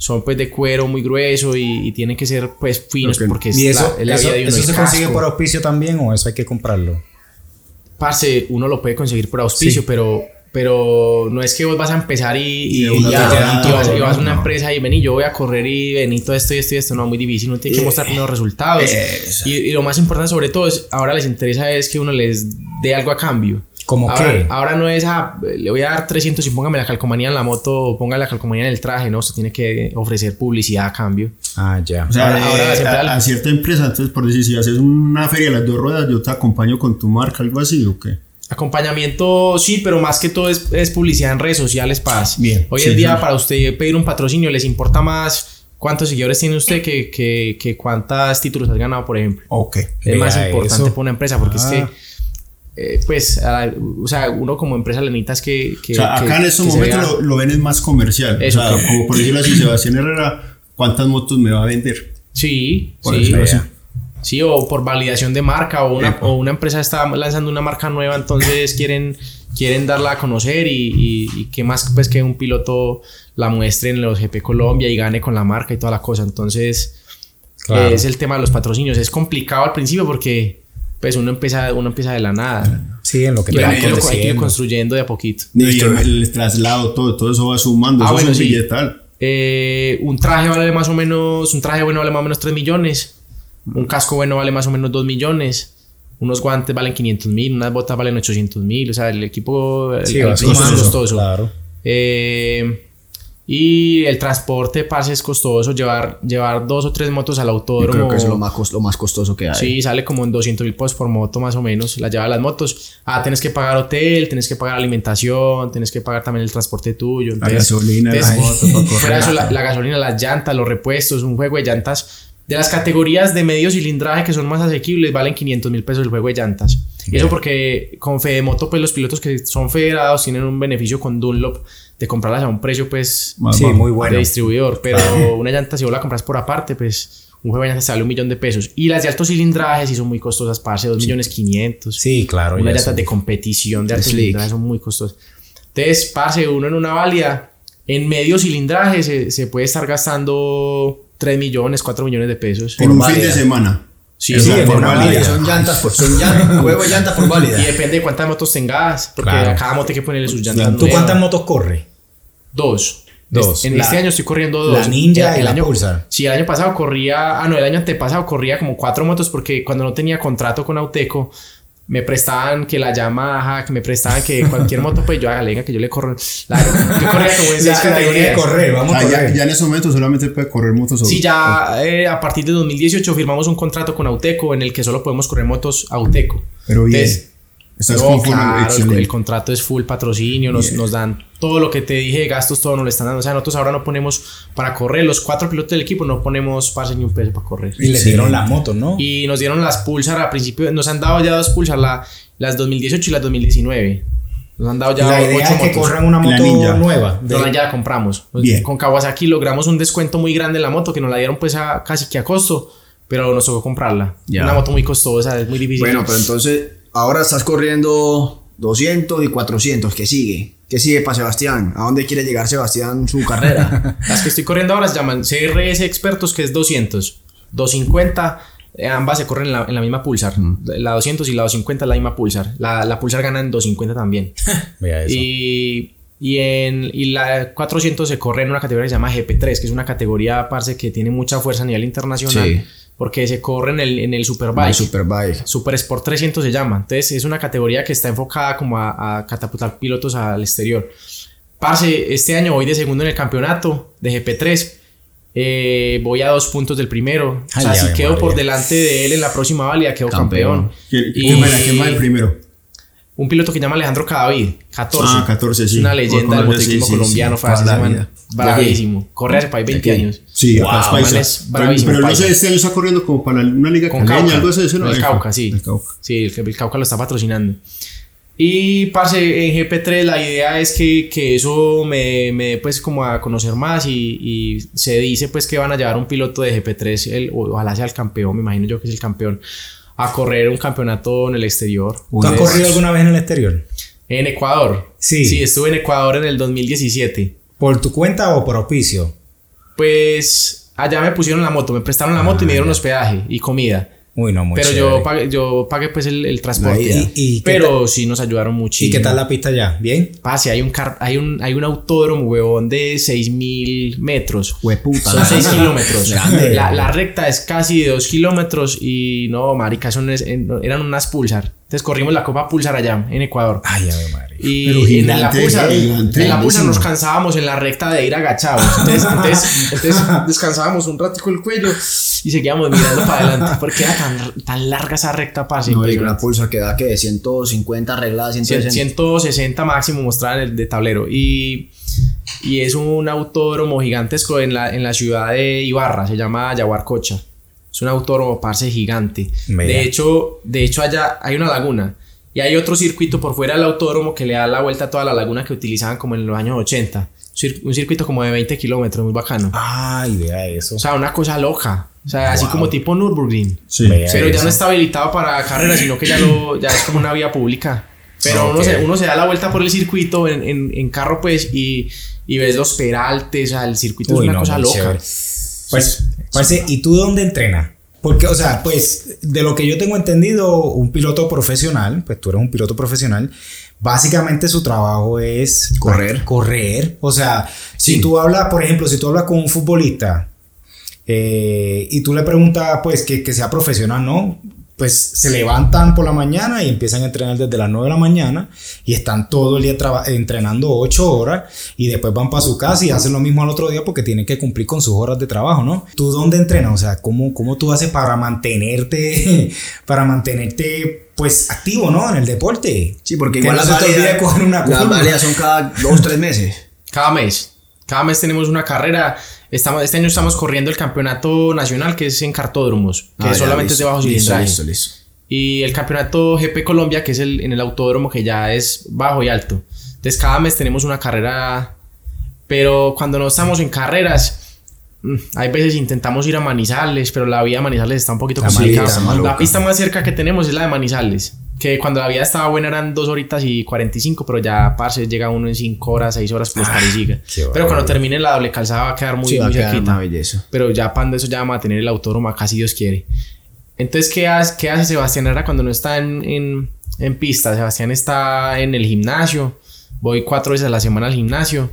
son pues de cuero muy grueso y, y tienen que ser pues finos porque es ¿Y eso, la, es la eso, vida de uno. eso se consigue por auspicio también o eso hay que comprarlo? Parce, uno lo puede conseguir por auspicio, Sí. pero, pero no es que vos vas a empezar y, y, ya, vas, a una ¿no? empresa y vení, yo voy a correr y vení todo esto y esto y esto. No, muy difícil, uno tiene que mostrar primero resultados. Y lo más importante sobre todo es, ahora les interesa es que uno les dé algo a cambio. ¿Cómo ahora, qué? Ahora no es, ah, le voy a dar 300 y póngame la calcomanía en la moto o póngame la calcomanía en el traje, no, usted tiene que ofrecer publicidad a cambio. Ah, ya. O sea, Ahora- eh, a, a cierta empresa, entonces por decir, si haces una feria de las dos ruedas, yo te acompaño con tu marca, algo así, ¿o qué? Acompañamiento, sí, pero más que todo es, es publicidad en redes sociales, Paz. Bien, Hoy sí, en día, sí. para usted pedir un patrocinio, les importa más cuántos seguidores tiene usted que, que, que cuántos títulos has ganado, por ejemplo. Ok. Es más importante eso. para una empresa, porque es Ah. que, eh, pues, ah, o sea, uno como empresa le necesitas que. que O sea, que- acá en estos que momentos lo, lo ven es más comercial. Eso, o sea, que- como por decirlo así, Sebastián Herrera, ¿cuántas motos me va a vender? Sí, Por sí. Sí, o por validación de marca, o una, o una empresa está lanzando una marca nueva, entonces quieren, quieren darla a conocer y, y, y qué más pues que un piloto la muestre en los GP Colombia y gane con la marca y toda la cosa. Entonces, Claro. es el tema de los patrocinios. Es complicado al principio porque pues uno empieza, uno empieza de la nada. Sí, en lo que te hay van que ir conociendo. construyendo de a poquito. Y el, el traslado, todo, todo eso va sumando. Ah, eso bueno, es un sí. billetal. Eh, un traje vale más o menos, un traje bueno vale más o menos 3 millones. Un casco bueno vale más o menos 2 millones. Unos guantes valen 500 mil, unas botas valen 800 mil. O sea, el equipo Sí, el va es sumando, costoso. Claro. Eh, y el transporte, parce, es costoso. Llevar, llevar dos o tres motos al Yo autódromo. creo que es lo más, cos- lo más costoso que hay. Sí, sale como en 200 mil pesos por moto más o menos. La lleva las motos. Ah, tienes que pagar hotel, tienes que pagar alimentación, tienes que pagar también el transporte tuyo. La entonces- gasolina, la entonces, moto, para correr. de eso, la, la gasolina, las llantas, los repuestos, un juego de llantas. De las categorías de medio cilindraje que son más asequibles, valen 500 mil pesos el juego de llantas. Y eso porque con Fedemoto, pues los pilotos que son federados tienen un beneficio con Dunlop de comprarlas a un precio, pues, Más Sí, muy bueno. de distribuidor, pero una llanta si vos la compras por aparte, pues un juego de llantas te sale un millón de pesos. Y las de alto cilindraje sí son muy costosas, parce, dos millones quinientos. Sí, claro. Unas llantas son- de competición de alto cilindraje son muy costosas. Entonces, parce, uno en una válida, en medio cilindraje se, se puede estar gastando 3 millones, 4 millones de pesos. En un fin válida. de semana. Sí, sí, por válida. Son llantas por, son llantas, juego de llantas por válida. Y depende de cuántas motos tengas, porque Claro. a cada moto hay que ponerle sus llantas. ¿Tú ¿Tú nuevas. cuántas motos corres? Dos. Dos. En La- este año estoy corriendo dos. la Ninja El y la año, Pulsar. Sí, el año pasado corría. Ah, no, el año antepasado corría como cuatro motos porque cuando no tenía contrato con Auteco, me prestaban que la Yamaha, que me prestaban que cualquier moto, pues yo haga que yo le corro. La, yo corría como en seis categorías. correr, vamos Ah, a ya, correr. ya en ese momento solamente puede correr motos Sí, ya eh, a partir de 2018 firmamos un contrato con Auteco en el que solo podemos correr motos Auteco. Pero bien. Entonces, Estás no, claro, el, el contrato es full patrocinio, nos, nos dan todo lo que te dije de gastos, todo nos lo están dando. O sea, nosotros ahora no ponemos para correr, los cuatro pilotos del equipo no ponemos parce ni un peso para correr. Y le Sí. dieron las motos, ¿no? Y nos dieron las Pulsar a principio, nos han dado ya dos Pulsar, la, las 2018 y las 2019. Nos han dado ya la ocho idea es que motos. corran una La moto Ninja. nueva. No, ya la compramos. Bien. Con Kawasaki logramos un descuento muy grande en la moto que nos la dieron pues a, casi que a costo, pero nos tocó comprarla. Ya. Una moto muy costosa, es muy difícil. Bueno, pero entonces ahora estás corriendo 200 y 400. ¿Qué sigue? ¿Qué sigue para Sebastián? ¿A dónde quiere llegar Sebastián su carrera? Las que estoy corriendo ahora se llaman CRS Expertos, que es 200. 250, eh, ambas se corren en la, en la misma Pulsar. La 200 y la 250 es la misma Pulsar. La, la Pulsar gana en 250 también. Eso. y, y, en, y la 400 se corre en una categoría que se llama GP3, que es una categoría, parce, que tiene mucha fuerza a nivel internacional. Sí. Porque se corre en el, en el Superbike. El Superbike. Super Sport 300 se llama. Entonces es una categoría que está enfocada como a, a catapultar pilotos al exterior. Parce, este año voy de segundo en el campeonato de GP3. Eh, voy a dos puntos del primero. O sea, si quedo María. por delante de él en la próxima válida, quedo campeón. Campeón. ¿Quién, Y- quién va el primero? Un piloto que se llama Alejandro Cadavid, 14. Ah, 14, Es sí. una leyenda del motociclismo sí, colombiano. sí, vida. bravísimo. Corre hace país 20 aquí. años. Sí, Wow, acá es paisa. es Pero, bravísimo, pero no sé, este año está corriendo como para una liga Con Cauca. algo así. ¿sí, no? El Cauca, sí. El Cauca. Sí, el, el Cauca lo está patrocinando. Y, parce, en GP3 la idea es que, que eso me, me dé pues como a conocer más y, y se dice pues que van a llevar un piloto de GP3, el, ojalá sea el campeón, me imagino yo que es el campeón, a correr un campeonato en el exterior. ¿Tú has corrido alguna vez en el exterior? En Ecuador. Sí. Sí, estuve en Ecuador en el 2017. ¿Por tu cuenta o por auspicio? Pues allá me pusieron la moto, me prestaron la moto y me dieron hospedaje y comida. Uy, no, muy Pero chévere. yo pagué, yo pagué pues el, el transporte. ¿Y- pero sí nos ayudaron muchísimo. ¿Y qué tal la pista ya? ¿Bien? Pase, hay un, car- hay un, hay un autódromo, huevón, de 6000 metros. Hueputa. Son 6 kilómetros. Grande. La, la recta es casi de 2 kilómetros y no, marica, son, eran unas pulsar. Entonces corrimos la Copa Pulsar allá, en Ecuador. Ay, ave madre. Y en la pulsar, gigante, en la pulsar grandísimo. nos cansábamos en la recta de ir agachados. Entonces, entonces, entonces descansábamos un ratico el cuello y seguíamos mirando para adelante. Porque era tan, tan larga esa recta, parce. No, y impresionante. una pulsa que da que de 150 arreglada, 160. 160 máximo mostrada en el de tablero. Y, y es un autódromo gigantesco en la, en la ciudad de Ibarra, se llama Yaguarcocha. Es un autódromo, parce, gigante. Vea. De hecho, de hecho, allá hay una laguna. Y hay otro circuito por fuera del autódromo que le da la vuelta a toda la laguna que utilizaban como en los años 80. Cir- Un circuito como de 20 kilómetros, muy bacano. Ay, vea eso. O sea, una cosa loca. O sea, así como tipo Nürburgring. Sí. Pero ya eso. no está habilitado para carreras, sino que ya, lo, ya es como una vía pública. Pero uno, Ok. se, uno se da la vuelta por el circuito en, en, en carro, pues, y, y ves los peraltes, o sea, el circuito Uy, es una no, cosa loca. chévere. Pues, parce, ¿y tú dónde entrenas? Porque, o sea, pues, de lo que yo tengo entendido, un piloto profesional, pues tú eres un piloto profesional, básicamente su trabajo es Correr. Correr. O sea, si tú hablas, por ejemplo, si tú hablas con un futbolista eh, y tú le preguntas, pues, que, que sea profesional, ¿no? Pues se levantan por la mañana y empiezan a entrenar desde las 9 de la mañana y están todo el día entrenando 8 horas y después van para su casa y hacen lo mismo al otro día porque tienen que cumplir con sus horas de trabajo, ¿no? ¿Tú dónde entrenas? O sea, ¿cómo, cómo tú haces para mantenerte, para mantenerte, pues, activo, ¿no? En el deporte. Sí, porque Que igual no las se te coger una las son cada dos, tres meses. Cada mes. Cada mes tenemos una carrera. Estamos, este año estamos corriendo el campeonato nacional que es en cartódromos, que Ah, ya, solamente es listo. de bajo Listo, cilindraje. Listo, listo. Y el campeonato GP Colombia, que es el, en el autódromo que ya es bajo y alto. Entonces cada mes tenemos una carrera. Pero cuando no estamos en carreras, mm, hay veces intentamos ir a Manizales, pero la vía a Manizales está un poquito complicada. la pista más cerca que tenemos es la de Manizales. Que cuando la vía estaba buena eran 2 horitas y 45, pero ya, parce, llega uno en 5 horas, 6 horas plus para y siga. Ah, Pero cuando termine la doble calzada va a quedar muy, Sí, muy cerquita. belleza. Pero ya para eso ya vamos a tener el autódromo acá si Dios quiere. Entonces, ¿qué hace, qué hace Sebastián Herrera cuando no está en, en, en pista? Sebastián está en el gimnasio. Voy cuatro veces a la semana al gimnasio.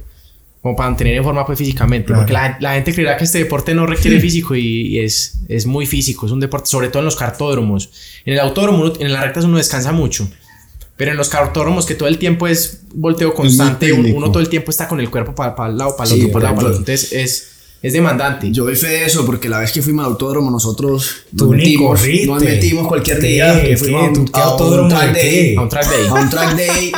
Como para mantener en forma pues físicamente. Claro. Porque la, la gente creerá que este deporte no requiere físico y, y es, es muy físico. Es un deporte, sobre todo en los cartódromos. En el autódromo, uno- en las rectas uno descansa mucho. Pero en los cartódromos, que todo el tiempo es volteo constante, un- técnico. uno todo el tiempo está con el cuerpo para, el lado, para el Sí, otro, para el lado, para el otro. Entonces es, es demandante. Yo doy fe de eso porque la vez que fuimos al autódromo nosotros nos metimos, nos metimos cualquier día que fuimos a ¿Tú un, a un track day. A un track day. A un track day.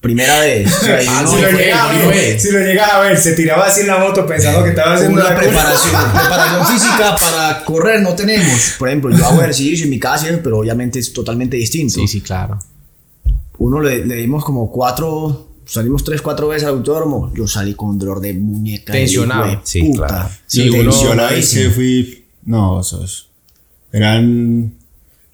Primera vez. O sea, Ah, sí, lo llegaba si lo llegaba a ver, se tiraba así en la moto pensando que estaba haciendo una preparación, preparación física para correr no tenemos. Por ejemplo, yo hago ejercicio en mi casa, pero obviamente es totalmente distinto. Sí, sí, claro. Uno le, le dimos como cuatro, salimos tres, cuatro veces al autódromo. Yo salí con dolor de muñeca. Tensionado. Sí, puta. claro. Sí, Yo uno- que fui. No, esos. Eran.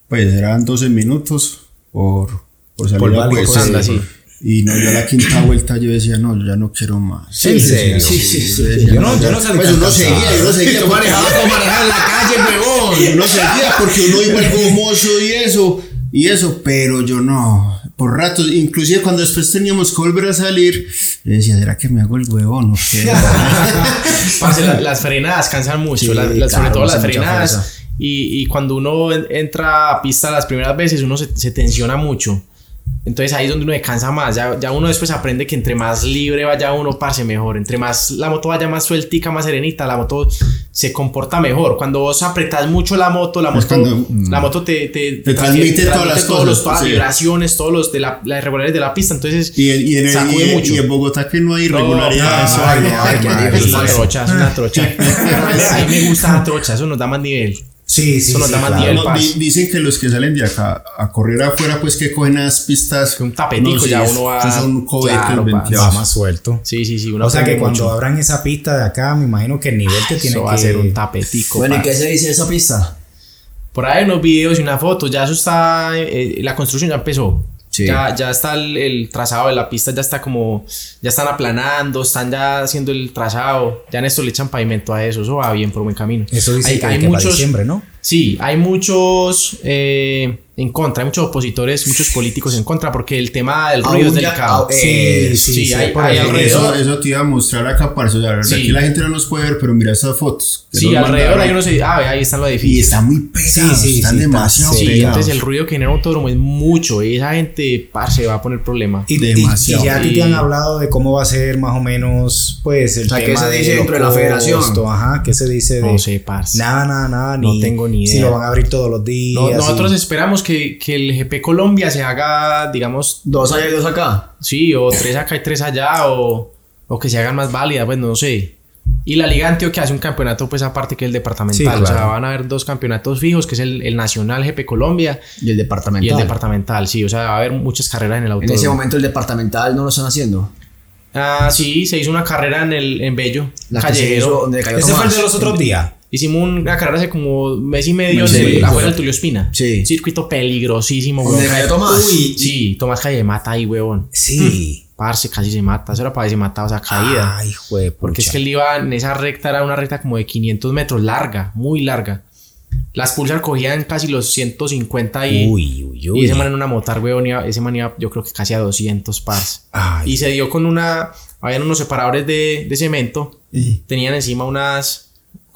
Pues eran 12 minutos por, por salir Por a pues, por sí. Y no, yo a la quinta vuelta yo decía, no, yo ya no quiero más. Sí, sí, sí. yo decía, Yo no- yo no salí Pues uno seguía, uno seguía. Tú porque- manejabas como manejar en la calle, huevón. uno seguía porque uno iba gomoso y eso, y eso, pero yo no, por ratos, inclusive cuando después teníamos que volver a salir, yo decía, ¿será que me hago el huevón o qué? Las frenadas cansan mucho, sobre todo las frenadas. Y, y cuando uno en- entra a pista las primeras veces, uno se tensiona mucho. Entonces ahí es donde uno descansa más. Ya, ya uno después aprende que entre más libre vaya uno, parce, mejor. Entre más la moto vaya más sueltica, más serenita, la moto se comporta mejor. Cuando vos apretas mucho la moto, la moto, cuando- la moto te, te, Te transmite todas las todos los- cosas, todas las sí. vibraciones, todos los de la, las irregularidades de la pista. Entonces Y, en- y en, el- y mucho. y en Bogotá que no hay irregularidades. no, no, no, es una trocha, es una trocha. A mí me gusta la trocha, eso nos da más nivel. Sí, sí, Eso nos sí, da más claro. No, di- dicen que los que salen de acá a correr afuera, pues que cogen las pistas. Que un tapetico sí, ya es- uno va- son Claro. Va más suelto. Sí, sí, sí. uno O sea que cuando mucho. abran esa pista de acá, me imagino que el nivel que tiene que va a ser un tapetico. Bueno, ¿y qué se dice de esa pista? Por ahí hay unos videos y una foto, ya eso está, eh, la construcción ya empezó. Sí. Ya, ya está el, el trazado de la pista, ya está como, ya están aplanando, están ya haciendo el trazado, ya en esto le echan pavimento a eso, eso va bien por buen camino. Eso dice Hay- que, hay que para muchos- diciembre, ¿no? Sí, hay muchos eh, en contra, hay muchos opositores, muchos políticos en contra, porque el tema del ruido es delicado. eh, sí, sí, sí, hay, por hay ahí. alrededor. Eso, eso te iba a mostrar acá, parce. O sea, la verdad, Sí. aquí la gente no nos puede ver, pero mira estas fotos. que Sí, alrededor hay unos, ah, ahí están los Y edificios. están muy sí, están sí, demasiado está- Sí, pegados. entonces el ruido que genera un autódromo es mucho y esa gente, parce, va a poner problema. Y, y- Demasiado. y ya a ti Y- te han hablado de cómo va a ser más o menos, pues, el O sea, ¿qué tema se dice dentro de la federación? Ajá, ¿qué se dice de...? No sé, parce. Nada, nada, nada. No ni tengo ni Si idea. lo van a abrir todos los días. No, nosotros y- esperamos que, que el GP Colombia se haga, digamos, Dos allá y dos acá. sí, o tres acá y tres allá, o, o que se hagan más válidas, pues no sé. Y la Liga Antioquia hace un campeonato, pues aparte que el departamental. Sí, O sea, claro. van a haber dos campeonatos fijos, que es el, el Nacional GP Colombia Y el departamental. y el departamental, sí. O sea, va a haber muchas carreras en el En autódromo. ese momento el departamental no lo están haciendo. Ah, sí, se hizo una carrera en el en Bello, La que se hizo callejero. donde cayó Ese fue el de los otros días. Hicimos una carrera hace como mes y medio Sí, de afuera del Tulio Espina. Sí. Circuito peligrosísimo, ¿Dónde weón. cayó Tomás? Uy, sí, Tomás Calle mata ahí, weón. Sí. Parce, casi se mata. Eso era para que se mataba esa caída. Ay, jue Porque es que él iba en esa recta, era una recta como de 500 metros, larga, muy larga. Las Pulsar cogían casi los 150 y, Uy, uy, uy. y ese man en una motar, weón, iba- ese man iba yo creo que casi a 200 pars. Ay. Y se dio con una, habían unos separadores de, de cemento, tenían encima unas,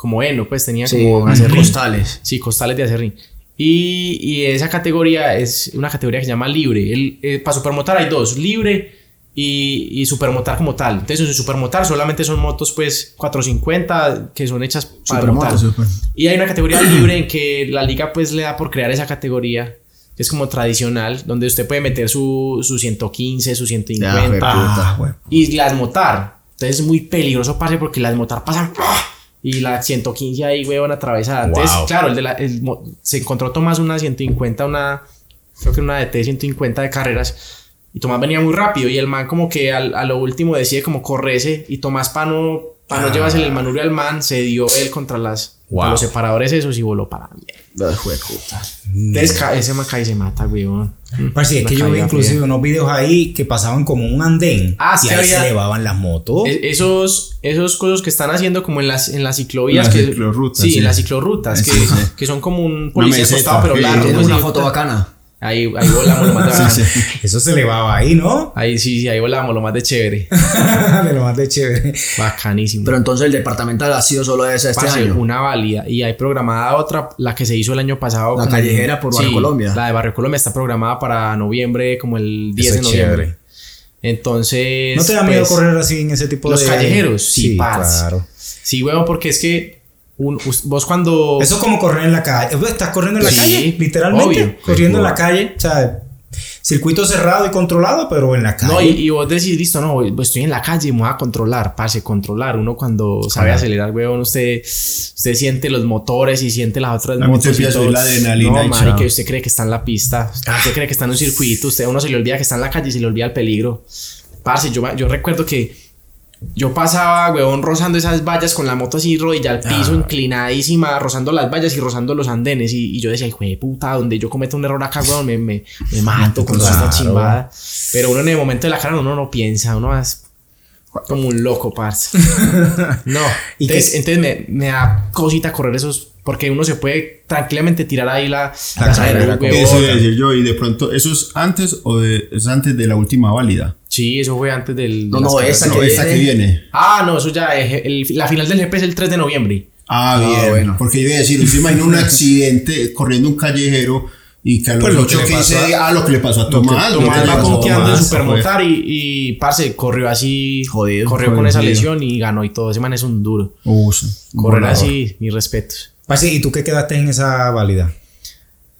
como heno, pues tenían Sí, como acerrín. costales. Sí, costales de acerrín. Y, y esa categoría es una categoría que se llama libre. El, eh, para supermotar hay dos, libre y, y supermotar como tal. Entonces en supermotar solamente son motos pues 450 que son hechas para Supermoto, motar. super. Y hay una categoría libre en que la liga pues le da por crear esa categoría que es como tradicional, donde usted puede meter su, su 115, su 150 Ya, jue- y las motar. Entonces es muy peligroso, parce, porque las motar pasan ¡ah! Y la 115 ahí, weón, atravesada. Entonces, Wow. claro, el de la, el se encontró Tomás una 150, una, creo que una DT 150 de carreras. Y Tomás venía muy rápido y el man como que al- a lo último decide como correrse y Tomás para no, pa no llevarse el manubrio al man, se dio él contra las Wow. los separadores esos y voló para la mierda. Entonces ca- ese man cae y se mata, weón. Parce, es Una que yo vi inclusive unos videos ahí que pasaban como un andén. Ah, y sí, ahí había- se elevaban las motos. E- Esos, esos cosas que están haciendo como en las, en las ciclovías. Las que, ciclorrutas, Sí, sí. en las ciclorrutas, que, Sí, sí. que son como un policía meseta, acostado, pero sí, largo. Una foto bacana. Ahí, ahí volamos lo más de bacano. Eso se elevaba ahí, ¿no? Ahí sí, sí, ahí volamos lo más de chévere. de lo más de chévere. Bacanísimo. Pero entonces el departamental ha sido solo esa este Parce, año. una válida. Y hay programada otra, la que se hizo el año pasado. La callejera por Barrio Sí, Colombia. La de Barrio Colombia está programada para noviembre, como el 10 Eso de noviembre. chévere. Entonces. ¿No te da miedo pues, correr así en ese tipo los de. callejeros? Sí, parce. claro. Sí, weón, porque es que un- vos cuando. Eso es como correr en la calle. Pues, Estás corriendo en la Sí, calle, literalmente. obvio. Corriendo en la calle. O sea, circuito cerrado y controlado, pero en la calle. No, y, y vos decís, listo, no, pues estoy en la calle, me voy a controlar, parce, controlar. Uno cuando sabe acelerar, weón, usted, usted siente los motores y siente las otras A mí motos. y todo. la adrenalina No, y marica, chao. usted cree que está en la pista, usted cree que está en un circuito, usted a uno se le olvida que está en la calle y se le olvida el peligro. Parce, yo, yo recuerdo que yo pasaba, weón, rozando esas vallas con la moto así rodilla al piso, inclinadísima, rozando las vallas y rozando los andenes. Y, y yo decía, hijo de puta, donde yo cometo un error acá, weón, me, me, me mato con toda esta Claro. chimbada. Pero uno en el momento de la cara uno no piensa, uno es como un loco, parce. No, ¿Y entonces, entonces me, me da cosita correr esos, porque uno se puede tranquilamente tirar ahí la, La la carrera, salud, como- weón. Eso iba a decir yo, y de pronto, ¿eso es antes o de, es antes de la última válida? Sí, eso fue antes del. No, no, esa No, que esta que viene. Ah, no, eso ya es. el- la final del GP es el 3 de noviembre. Ah, Ah, bien. bueno. Porque yo iba a decir, usted imagina un accidente corriendo un callejero y que a los Pues lo que 8 le pasó 15 a- ah, lo que le pasó a Tomás. lo que Tomás va punteando en Tomás, Supermotar y, y parce, corrió así. Jodido, Corrió con esa jodido. lesión y ganó y todo. Ese man es un duro. Uh, sí, Correr volador. así, mis respetos. Parce, ¿y tú qué quedaste en esa válida?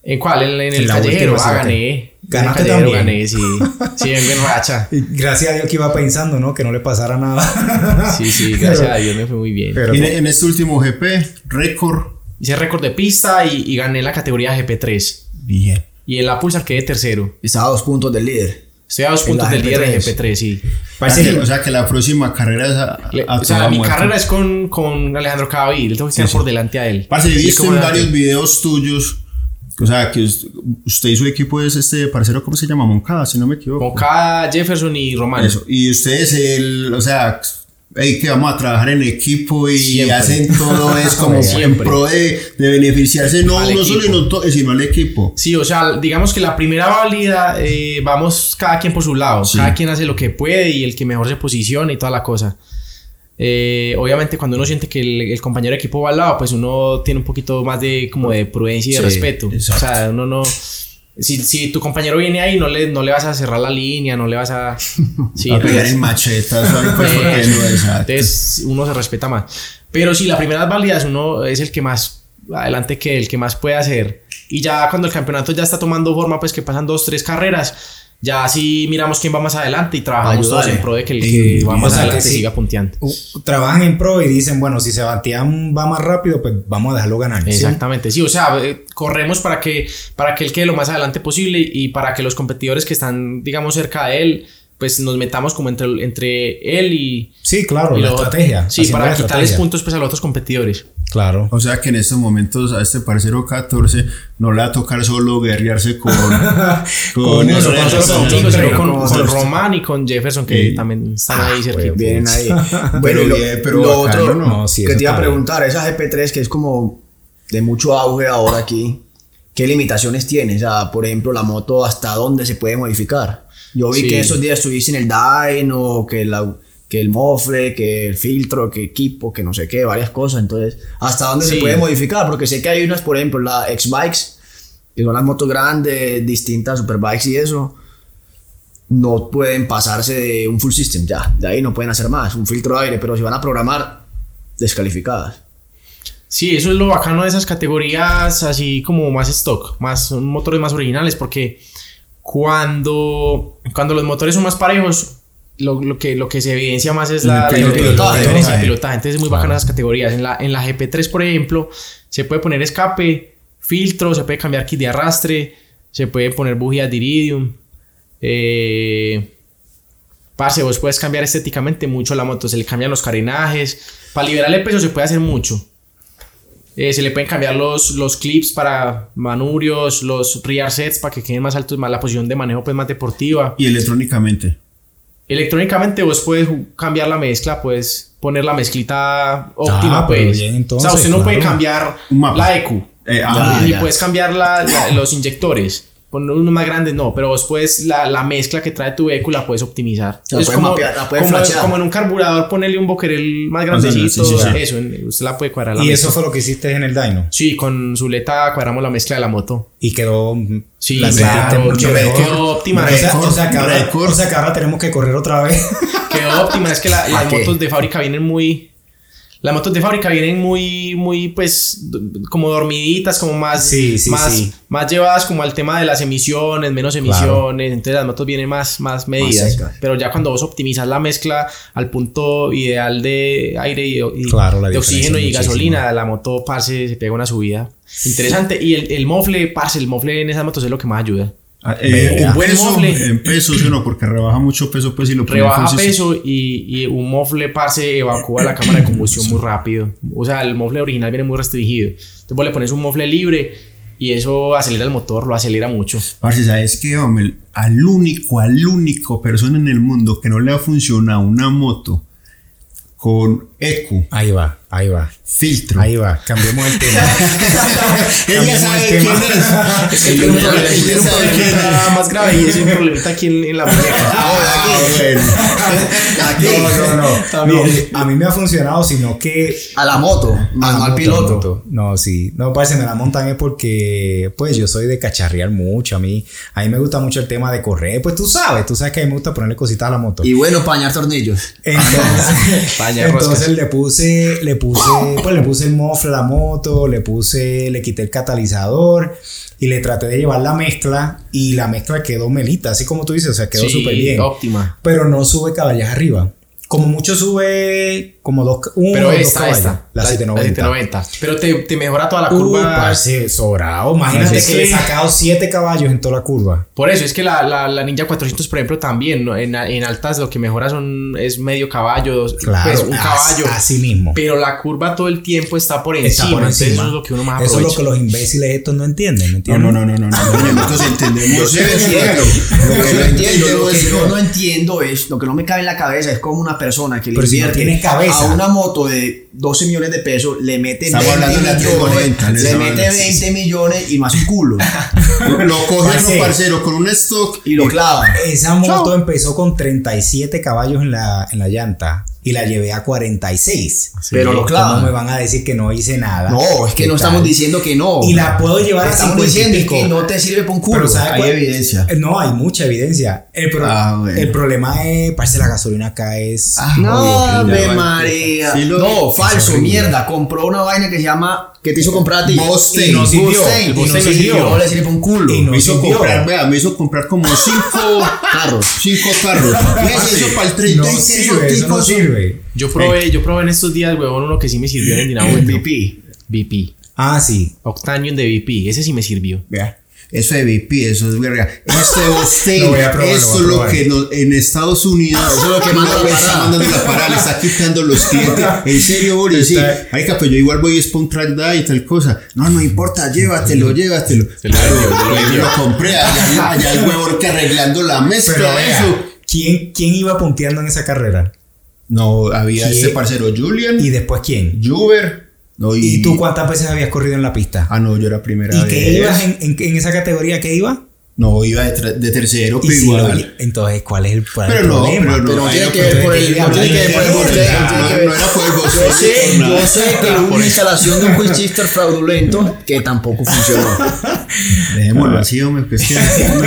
¿En cuál? En, en el la callejero. Ah, gané. ¿Ganaste callejero también? gané, sí. Sí, vengo en racha. Gracias a Dios que iba pensando, ¿no? Que no le pasara nada. Sí, sí, gracias a Dios me fue muy bien. Pero- Y en, en este último GP, récord. Hice récord de pista y, y gané la categoría GP3. Bien. Y en la Pulsar quedé tercero. Estaba a dos puntos del líder. Estoy a dos puntos del líder de GP3. GP3, sí. O, sea que, o sea que la próxima carrera es a, Le- a o sea, mi muerte. carrera es con, con Alejandro Cavavil. Tengo que estar por delante a él. Parce, he Sí, visto en varios videos tuyos. O sea, que us- usted y su equipo es este parcero, ¿cómo se llama? Moncada, si no me equivoco. Moncada, Jefferson y Román. Eso. Y ustedes, el, o sea, hey, que vamos a trabajar en equipo y Siempre. hacen todo es como en Siempre. pro de, de beneficiarse no Al solo y equipo. no to- sino al equipo. Sí, o sea, digamos que la primera válida, eh, vamos cada quien por su lado. Sí. Cada quien hace lo que puede y el que mejor se posiciona y toda la cosa. Eh, obviamente cuando uno siente que el, el compañero de equipo va al lado, pues uno tiene un poquito más de como de prudencia y de Sí, respeto. exacto. O sea, uno no... Si, si tu compañero viene ahí, no le, no le vas a cerrar la línea, no le vas a... Sí, a pegar en machetas. Pues, porque no es exacto. entonces uno se respeta más. Pero si la primera válida es uno es el que más adelante que el que más puede hacer. Y ya cuando el campeonato ya está tomando forma, pues que pasan dos, tres carreras, ya sí miramos quién va más adelante y trabajamos todos en pro de que el que va más adelante sí. siga punteando. uh, trabajan en pro y dicen, bueno, si Sebastián va más rápido, pues vamos a dejarlo ganar. Exactamente, sí, o sea, eh, corremos para que, para que él quede lo más adelante posible y para que los competidores que están, digamos, cerca de él pues nos metamos como entre, entre él y... Sí, claro, y la estrategia. Sí, para quitarles estrategia. puntos pues a los otros competidores. Claro. O sea que en estos momentos a este parcero 14 no le va a tocar solo guerrearse con, con, con eso, con- con- sino con, con- con Román y con Jefferson que Sí. también están Ah, ahí cerquita. huevo. Vienen ahí. Pero Bueno, y lo, bien, pero lo bacano, otro ¿no? No, sí, que te iba a preguntar, esa GP3 que es como de mucho auge ahora aquí, ¿qué limitaciones tiene? O sea, por ejemplo, la moto, ¿hasta dónde se puede modificar? Yo vi Sí. que esos días estuviste en el dyno, que, la, que el mofle, que el filtro, que equipo, que no sé qué, varias cosas. Entonces, ¿hasta dónde se puede modificar? Porque sé que hay unas, por ejemplo, la X-Bikes, que son las motos grandes, distintas, superbikes y eso. No pueden pasarse de un full system, ya. De ahí no pueden hacer más, un filtro de aire, pero si van a programar, descalificadas. Sí, eso es lo bacano de esas categorías así como más stock, más motores más originales, porque cuando, cuando los motores son más parejos, lo, lo que, lo que se evidencia más es la, pilotaje, la diferencia de ¿no? pilotaje. Entonces es muy bacano esas categorías. En la, en la GP3, por ejemplo, se puede poner escape, filtro, se puede cambiar kit de arrastre, se puede poner bujías de iridium. Eh, Parce, vos puedes cambiar estéticamente mucho la moto, se le cambian los carenajes. Para liberar el peso se puede hacer mucho. Eh, se le pueden cambiar los, los clips para manurios, los rear sets para que queden más altos, más la posición de manejo pues más deportiva. Y electrónicamente. Electrónicamente vos puedes cambiar la mezcla, puedes poner la mezclita óptima Ah, pues. bien, o sea, usted no puede claro. cambiar Un mapa. la EQ. Eh, ah, ni ya. puedes cambiar la- la- los inyectores. Poner unos más grandes, no, pero vos puedes, la, la mezcla que trae tu vehículo la puedes optimizar. La es puedes como, mapear, la puedes como, en un carburador, ponerle un boquerel más sea, grandecito. sí, sí, sí. Eso, usted la puede cuadrar. La Y mezcla. eso fue lo que hiciste en el dyno. Sí, con Zuleta cuadramos la mezcla de la moto. Y quedó. Sí, la claro, quedó- mejor. quedó óptima. O sea, o sea que ahora, Récord. o sea que ahora tenemos que correr otra vez. Quedó óptima. Es que la- las qué? motos de fábrica vienen muy. Las motos de fábrica vienen muy, muy, pues, como dormiditas, como más, Sí, sí, más, sí. más llevadas como al tema de las emisiones, menos emisiones. Entonces las motos vienen más, más medidas. secas. Pero ya cuando vos optimizas la mezcla al punto ideal de aire y, y- Claro, la de oxígeno y gasolina, la moto, parce, se pega una subida. Interesante. Y el, el mofle, parce, el mofle en esas motos es lo que más ayuda. Ah, eh, en, Buen peso, mofle. en peso, sí o no, porque rebaja mucho peso, pues, y lo rebaja system. peso y, y un mofle parce evacúa la cámara de combustión muy rápido. O sea, el mofle original viene muy restringido. Entonces vos le pones un mofle libre y eso acelera el motor, lo acelera mucho. Parce, ¿sabes qué, hombre? Al único, al único persona en el mundo que no le ha funcionado una moto con eco, Ahí va, ahí va. filtro. Ahí va, cambiemos el tema. Ella sabe el quién tema. es. Tiene Ella un problema- ella sabe quién es. más grave y es un problemita aquí en, en la muñeca. Ah, bueno. No, no, no. También. No, A mí me ha funcionado, sino que. A la moto, más Ah, no al piloto. moto. No, sí. No, parece me la montan es porque, pues, yo soy de cacharrear mucho. A mí, a mí me gusta mucho el tema de correr. Pues tú sabes, tú sabes que a mí me gusta ponerle cositas a la moto. Y bueno, pañar tornillos. Entonces, entonces le puse, le puse, pues le puse el mofle a la moto, le puse, le quité el catalizador y le traté de llevar la mezcla y la mezcla quedó melita, así como tú dices, o sea, quedó Sí, súper bien. óptima. Pero no sube caballos arriba. Como mucho sube como dos, uno Pero o dos esta, caballos. esta. La 790. 790. Pero te, te mejora toda la Uh, curva. parce, sobrado. Imagínate Es que le he que- sacado 7 caballos en toda la curva. Por eso es que la, la, la Ninja 400, por ejemplo, también ¿no? en, en altas lo que mejora son, es medio caballo, dos- Claro, pues, un caballo. así mismo. Pero la curva todo el tiempo está por encima. Está por encima. Eso es lo que uno más Eso es aprovecha. lo que los imbéciles estos no entienden, ¿me No, entiendes? no, no, no, no, no. Nosotros entendemos. Yo que no que yo no entiendo es, lo que no me cabe en la cabeza es como una persona que le Pero si no invierte tienes cabeza. a una moto de 12 millones de pesos, le mete Estamos 20 hablando de la millones, 390, le mete vaina. 20 millones y más un culo. Lo coge uno, parcero, con un stock Y lo clava. Esa moto empezó con 37 caballos en la, en la llanta y la llevé a 46. Pero lo clavan. ¿Cómo me van a decir que no hice nada? No, es que ¿Qué no tal? estamos diciendo que no. Y la puedo llevar a Estamos 50 y diciendo que no te sirve para un culo. Pero ¿sabe Hay cuál? evidencia. Eh, No, hay mucha evidencia. El, pro- Ah, bueno. el problema es, parece la gasolina acá es... Ah, No, vale. María. Sí, no, falso, mierda. Compró una vaina que se llama. que te hizo comprar a ti? Mustang. Y no sirvió. Mustang. Y no sirvió. No le sirve para un culo. Y no me hizo sirvió. comprar, vea, me hizo comprar como cinco Carros. cinco carros. Fíjese, eso para el no 36 sirve, eso. Yo probé, yo probé en estos días, huevón, uno que sí me sirvió en el dinamo. VP. VP. Ah, sí. Octanium de VP. Ese sí me sirvió. Vea. eso de VP, eso es verga. Esto voy a es lo que nos- en Estados Unidos, eso es lo que manda, le está mandando la parada, le está quitando los clientes. En serio, Boris, sí. Marica, pues yo igual voy a un track y tal cosa. No, no importa, llévatelo, llévatelo. Claro, yo lo compré, allá, allá el huevón que arreglando la mezcla, eso. ¿quién, ¿quién iba punteando en esa carrera? No, había ¿Quién? este parcero Julian, ¿Y después quién? Juber. No, y, ¿Y tú cuántas veces habías corrido en la pista? Ah, no, yo era primera ¿Y vez. qué ibas en, en, en esa categoría? ¿Qué iba? No, iba de, de tercero, pero si lo- igual. entonces, ¿cuál es el, cuál Pero el no, problema? pero no. Pero no ahí tiene que ver por el, no tiene que ver por el Ah, no, era por el Yo sé, yo que hubo una instalación de un shifter fraudulento que tampoco funcionó. Dejémoslo así, hombre, que. no.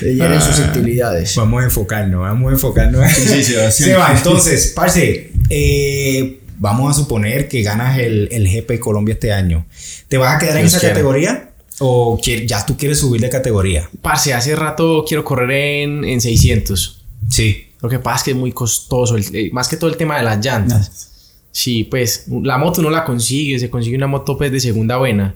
Le hieren susceptibilidades. Vamos a enfocarnos, vamos a enfocarnos. sí, Sebastián. Seba, entonces, parce, eh, vamos a suponer que ganas el, el GP Colombia este año. ¿Te vas a quedar en esa quiera. categoría? ¿O ya tú quieres subir de categoría? Parce, hace rato quiero correr en, en 600. Sí. Lo que pasa es que es muy costoso, el- eh, más que todo el tema de las llantas. Sí, pues la moto no la consigue, se consigue una moto pues de segunda buena.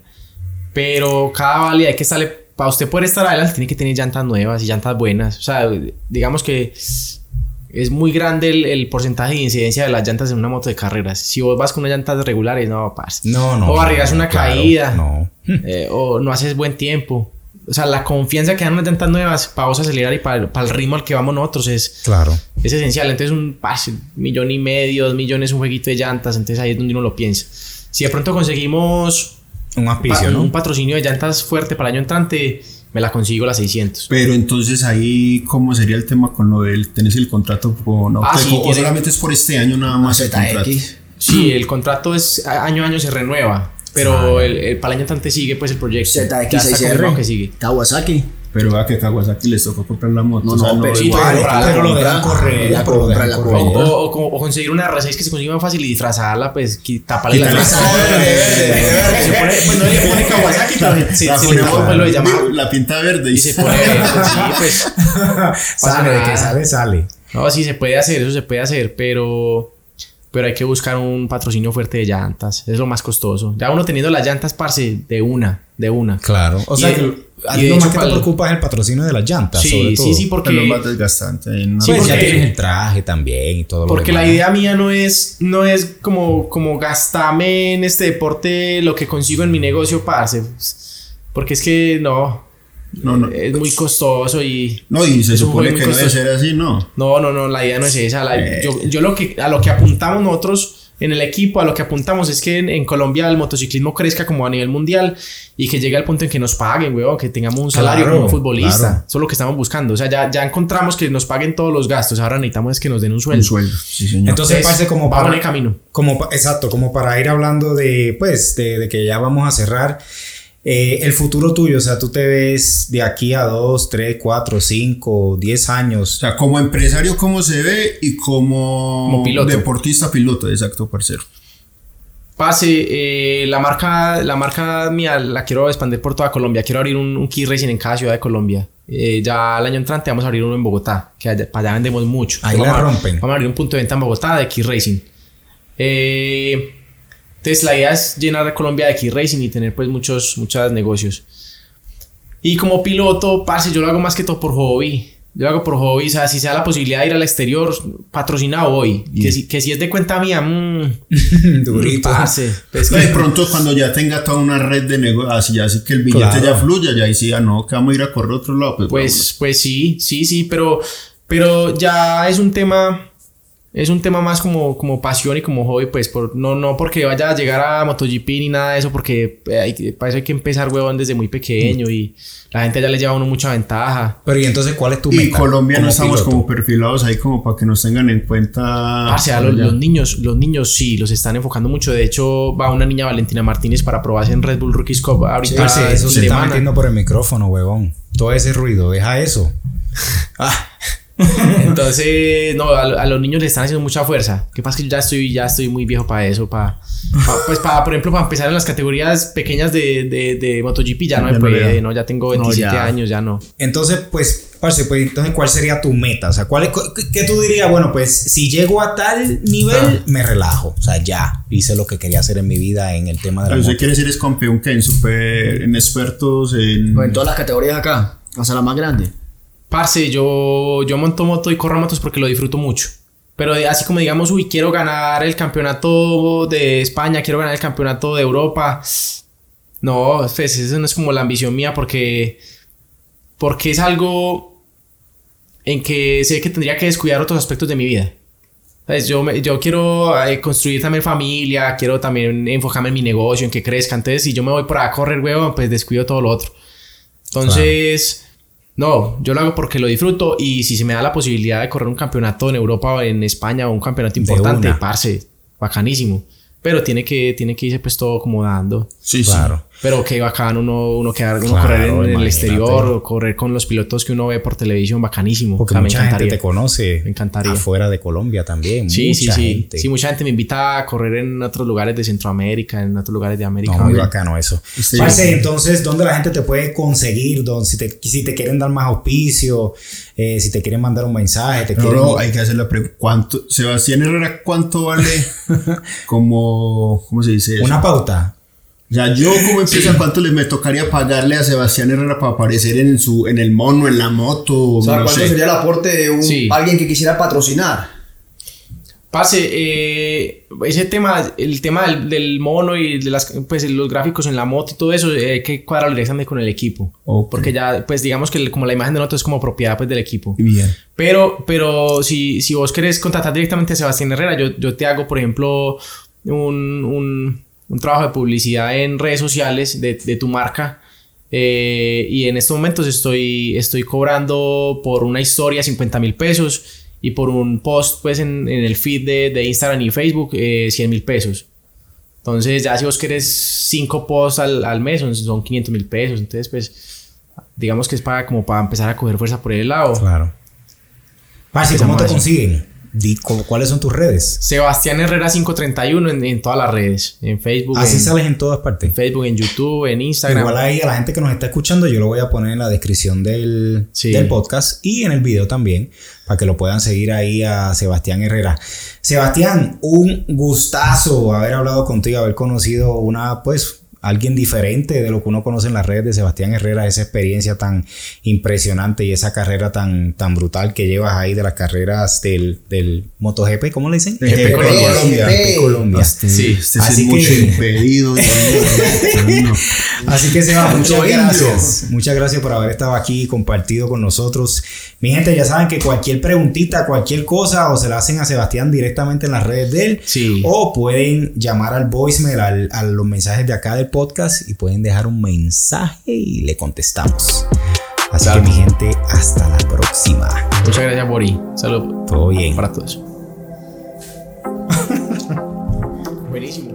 Pero cada válida hay que estarle, para usted poder estar adelante tiene que tener llantas nuevas y llantas buenas. O sea, digamos que es muy grande el, el porcentaje de incidencia de las llantas en una moto de carreras. Si vos vas con unas llantas regulares, no, parce. No, no. O arriesgas una claro, caída. No. eh, o no haces buen tiempo. O sea, la confianza que dan unas llantas nuevas para vos acelerar y para, para el ritmo al que vamos nosotros es, Claro. es esencial. Entonces, un un millón y medio, dos millones, un jueguito de llantas. Entonces, ahí es donde uno lo piensa. Si de pronto conseguimos Un pa- auspicio, ¿no? un patrocinio de llantas fuerte para el año entrante, me la consigo las 600. Pero entonces ahí, ¿cómo sería el tema con lo del. ¿Tenés el contrato con Ah, sí, Auteco? o tiene- solamente es por este año nada más el contrato? Sí, el contrato es a- año a año se renueva. Pero el, el- para el año entrante sigue pues el proyecto. Ya está confirmado ZX6R. que sigue. Kawasaki. Pero va que Kawasaki les tocó comprar la moto. No, o sea, no, pero sí, igual, pero- lo dejan correr, la compra, la correr. O, o- o- o conseguir una R6 que se consigue más fácil y disfrazarla, pues, taparle la pone- Pues no le pone Kawasaki, pero se, pues, lo de Yamaha La pinta verde y se pone. pues, sí, pues. sale, de que sale, sale. No, sí se puede hacer, eso se puede hacer, pero. Pero hay que buscar un patrocinio fuerte de llantas. Es lo más costoso. Ya uno teniendo las llantas, parce, de una, de una. Claro. O Y sea, a ti lo más que te preocupa es el patrocinio de las llantas. Sí, sobre sí, todo. sí, Es lo porque. más desgastante. ¿no? Sí, Pues ya porque- tienes el traje también y todo lo Porque demás. la idea mía no es, no es como, como gastarme en este deporte lo que consigo en mi negocio, parce. Porque es que no, No, no. es muy costoso y... No, y se supone que no debe ser así, ¿no. No, no, no, la idea no es esa. la- Eh. yo, yo lo que, a lo que apuntamos nosotros en el equipo, a lo que apuntamos es que en, en Colombia el motociclismo crezca como a nivel mundial y que llegue al punto en que nos paguen, weón, que tengamos un salario Claro, como futbolista. claro. Eso es lo que estamos buscando. O sea, ya, ya encontramos que nos paguen todos los gastos. Ahora necesitamos es que nos den un sueldo. Un sueldo. Sí, señor. Entonces, Entonces, parece como vamos para en el camino. Como, exacto, como para ir hablando de, pues, de, de que ya vamos a cerrar. Eh, el futuro tuyo, o sea, tú te ves de aquí a 2, 3, 4, 5, 10 O años. sea, como empresario, ¿cómo se ve? Y como, Como piloto. deportista, piloto, exacto, parcero. Pase, eh, la marca, la marca mía la quiero expandir por toda Colombia. Quiero abrir un, un key racing en cada ciudad de Colombia. Eh, ya el año entrante vamos a abrir uno en Bogotá, que allá- para allá vendemos mucho. Ahí vamos la a- rompen. Vamos a abrir un punto de venta en Bogotá de key racing. Eh, entonces la idea es llenar a Colombia de key racing y tener pues muchos, muchos negocios. Y como piloto, parce, yo lo hago más que todo por hobby. Yo lo hago por hobby, o sea, si sea la posibilidad de ir al exterior, patrocinado voy. Que, si, que si es de cuenta mía, mmm, Durito. Parce, pues No, de pronto, cuando ya tenga toda una red de negocios, así, así que el billete Claro. ya fluya, ya sí, ya no, que vamos a ir a correr a otro lado. Pues, Pues, pues sí, sí, sí, pero, pero ya es un tema, es un tema más como, como pasión y como hobby, pues, por, no, no porque vaya a llegar a MotoGP ni nada de eso, porque eh, hay que- para eso hay que empezar, huevón, desde muy pequeño y la gente ya le lleva a uno mucha ventaja. Pero y entonces, ¿cuál es tu Y meta? Colombia no estamos piloto? como perfilados ahí como para que nos tengan en cuenta. Parce, a los, ya. los niños, los niños sí, los están enfocando mucho. De hecho, va una niña Valentina Martínez para probarse en Red Bull Rookies Cup ahorita. Parce, eso se está metiendo por el micrófono, huevón. Todo ese ruido, deja eso. Entonces, no, a, a los niños le están haciendo mucha fuerza. Que pasa que yo ya estoy, ya estoy muy viejo para eso. Para, pues, para, por ejemplo, para empezar en las categorías pequeñas de, de, de MotoGP ya no me no puede. ¿no? Ya tengo 27 ya. años, ya no. Entonces, pues, Parce, pues entonces, ¿cuál sería tu meta? O sea, ¿cuál qué- ¿qué tú dirías? Bueno, pues si llego a tal nivel, me relajo. O sea, ya hice lo que quería hacer en mi vida en el tema de la Pero usted moto. quiere ser es campeón que en super, en expertos, en... Pues en todas las categorías acá, hasta la más grande. Parce, yo, yo monto moto y corro motos porque lo disfruto mucho. Pero así como digamos, uy, quiero ganar el campeonato de España, quiero ganar el campeonato de Europa. No, pues eso no es como la ambición mía porque, porque es algo en que sé que tendría que descuidar otros aspectos de mi vida. ¿Sabes? Yo, me- yo quiero eh, construir también familia, quiero también enfocarme en mi negocio, en que crezca. Entonces, si yo me voy por a correr, huevo, pues descuido todo lo otro. Entonces, no, yo lo hago porque lo disfruto y si se me da la posibilidad de correr un campeonato en Europa o en España o un campeonato importante, parce, bacanísimo. Pero tiene que, tiene que irse pues todo como dando. Sí, Claro. Pero qué bacano uno, uno, quedar, uno Claro, correr en, el exterior o correr con los pilotos que uno ve por televisión, bacanísimo. Porque O sea, me mucha gente encantaría. te conoce. Me encantaría. Afuera de Colombia también. Sí, sí, mucha sí. gente. Sí, mucha gente me invita a correr en otros lugares de Centroamérica, en otros lugares de América. No, muy bacano eso. Sí. Parce, entonces, ¿dónde la gente te puede conseguir? ¿Dónde- si, te, si te quieren dar más auspicio, eh, si te quieren mandar un mensaje, te No, quieren... no, hay que hacer la pregunta. ¿Cuánto, Sebastián Herrera, cuánto vale como, ¿cómo se dice eso? Una pauta. O sea, yo como empresa, ¿cuánto le me tocaría pagarle a Sebastián Herrera para aparecer en su, en el mono, en la moto? O sea, no ¿cuánto sé. sería el aporte de un, Sí. alguien que quisiera patrocinar? Pase, eh, ese tema, el tema del, del mono y de las, pues, los gráficos en la moto y todo eso, eh, hay que cuadrarlo directamente con el equipo. Porque ya, pues digamos que el- como la imagen de nosotros es como propiedad pues, del equipo. Bien. Pero, pero si, si vos querés contratar directamente a Sebastián Herrera, yo, yo te hago, por ejemplo, un, un, un trabajo de publicidad en redes sociales de, de tu marca. eh, y en estos momentos estoy, estoy cobrando por una historia 50 mil pesos y por un post pues en, en el feed de, de Instagram y Facebook eh, 100 mil pesos. Entonces ya si vos querés 5 posts al, al mes son, son 500 mil pesos. Entonces pues digamos que es para como para empezar a coger fuerza por el lado. Claro. Esa ¿cómo te consiguen? Di- ¿Cuáles son tus redes? Sebastián Herrera 531 en, en todas las redes. En Facebook, Así en, sales en todas partes. en Facebook, en YouTube, en Instagram. Igual ahí a la gente que nos está escuchando, yo lo voy a poner en la descripción del, Sí. del podcast y en el video también, para que lo puedan seguir ahí a Sebastián Herrera. Sebastián, un gustazo haber hablado contigo, haber conocido una, pues, alguien diferente de lo que uno conoce en las redes de Sebastián Herrera, esa experiencia tan impresionante y esa carrera tan, tan brutal que llevas ahí de las carreras del, del MotoGP, ¿cómo le dicen? De GP GP, Colombia. GP. Colombia. Sí. Este Así es mucho que- impedido. Así que Seba, muchas gracias. Muchas gracias por haber estado aquí y compartido con nosotros. Mi gente, ya saben que cualquier preguntita, cualquier cosa, o se la hacen a Sebastián directamente en las redes de él, Sí. o pueden llamar al voicemail, al- a los mensajes de acá del podcast y pueden dejar un mensaje y le contestamos. Así que mi gente, hasta la próxima. Muchas gracias, Bori. saludos Todo bien. Para todos. Buenísimo.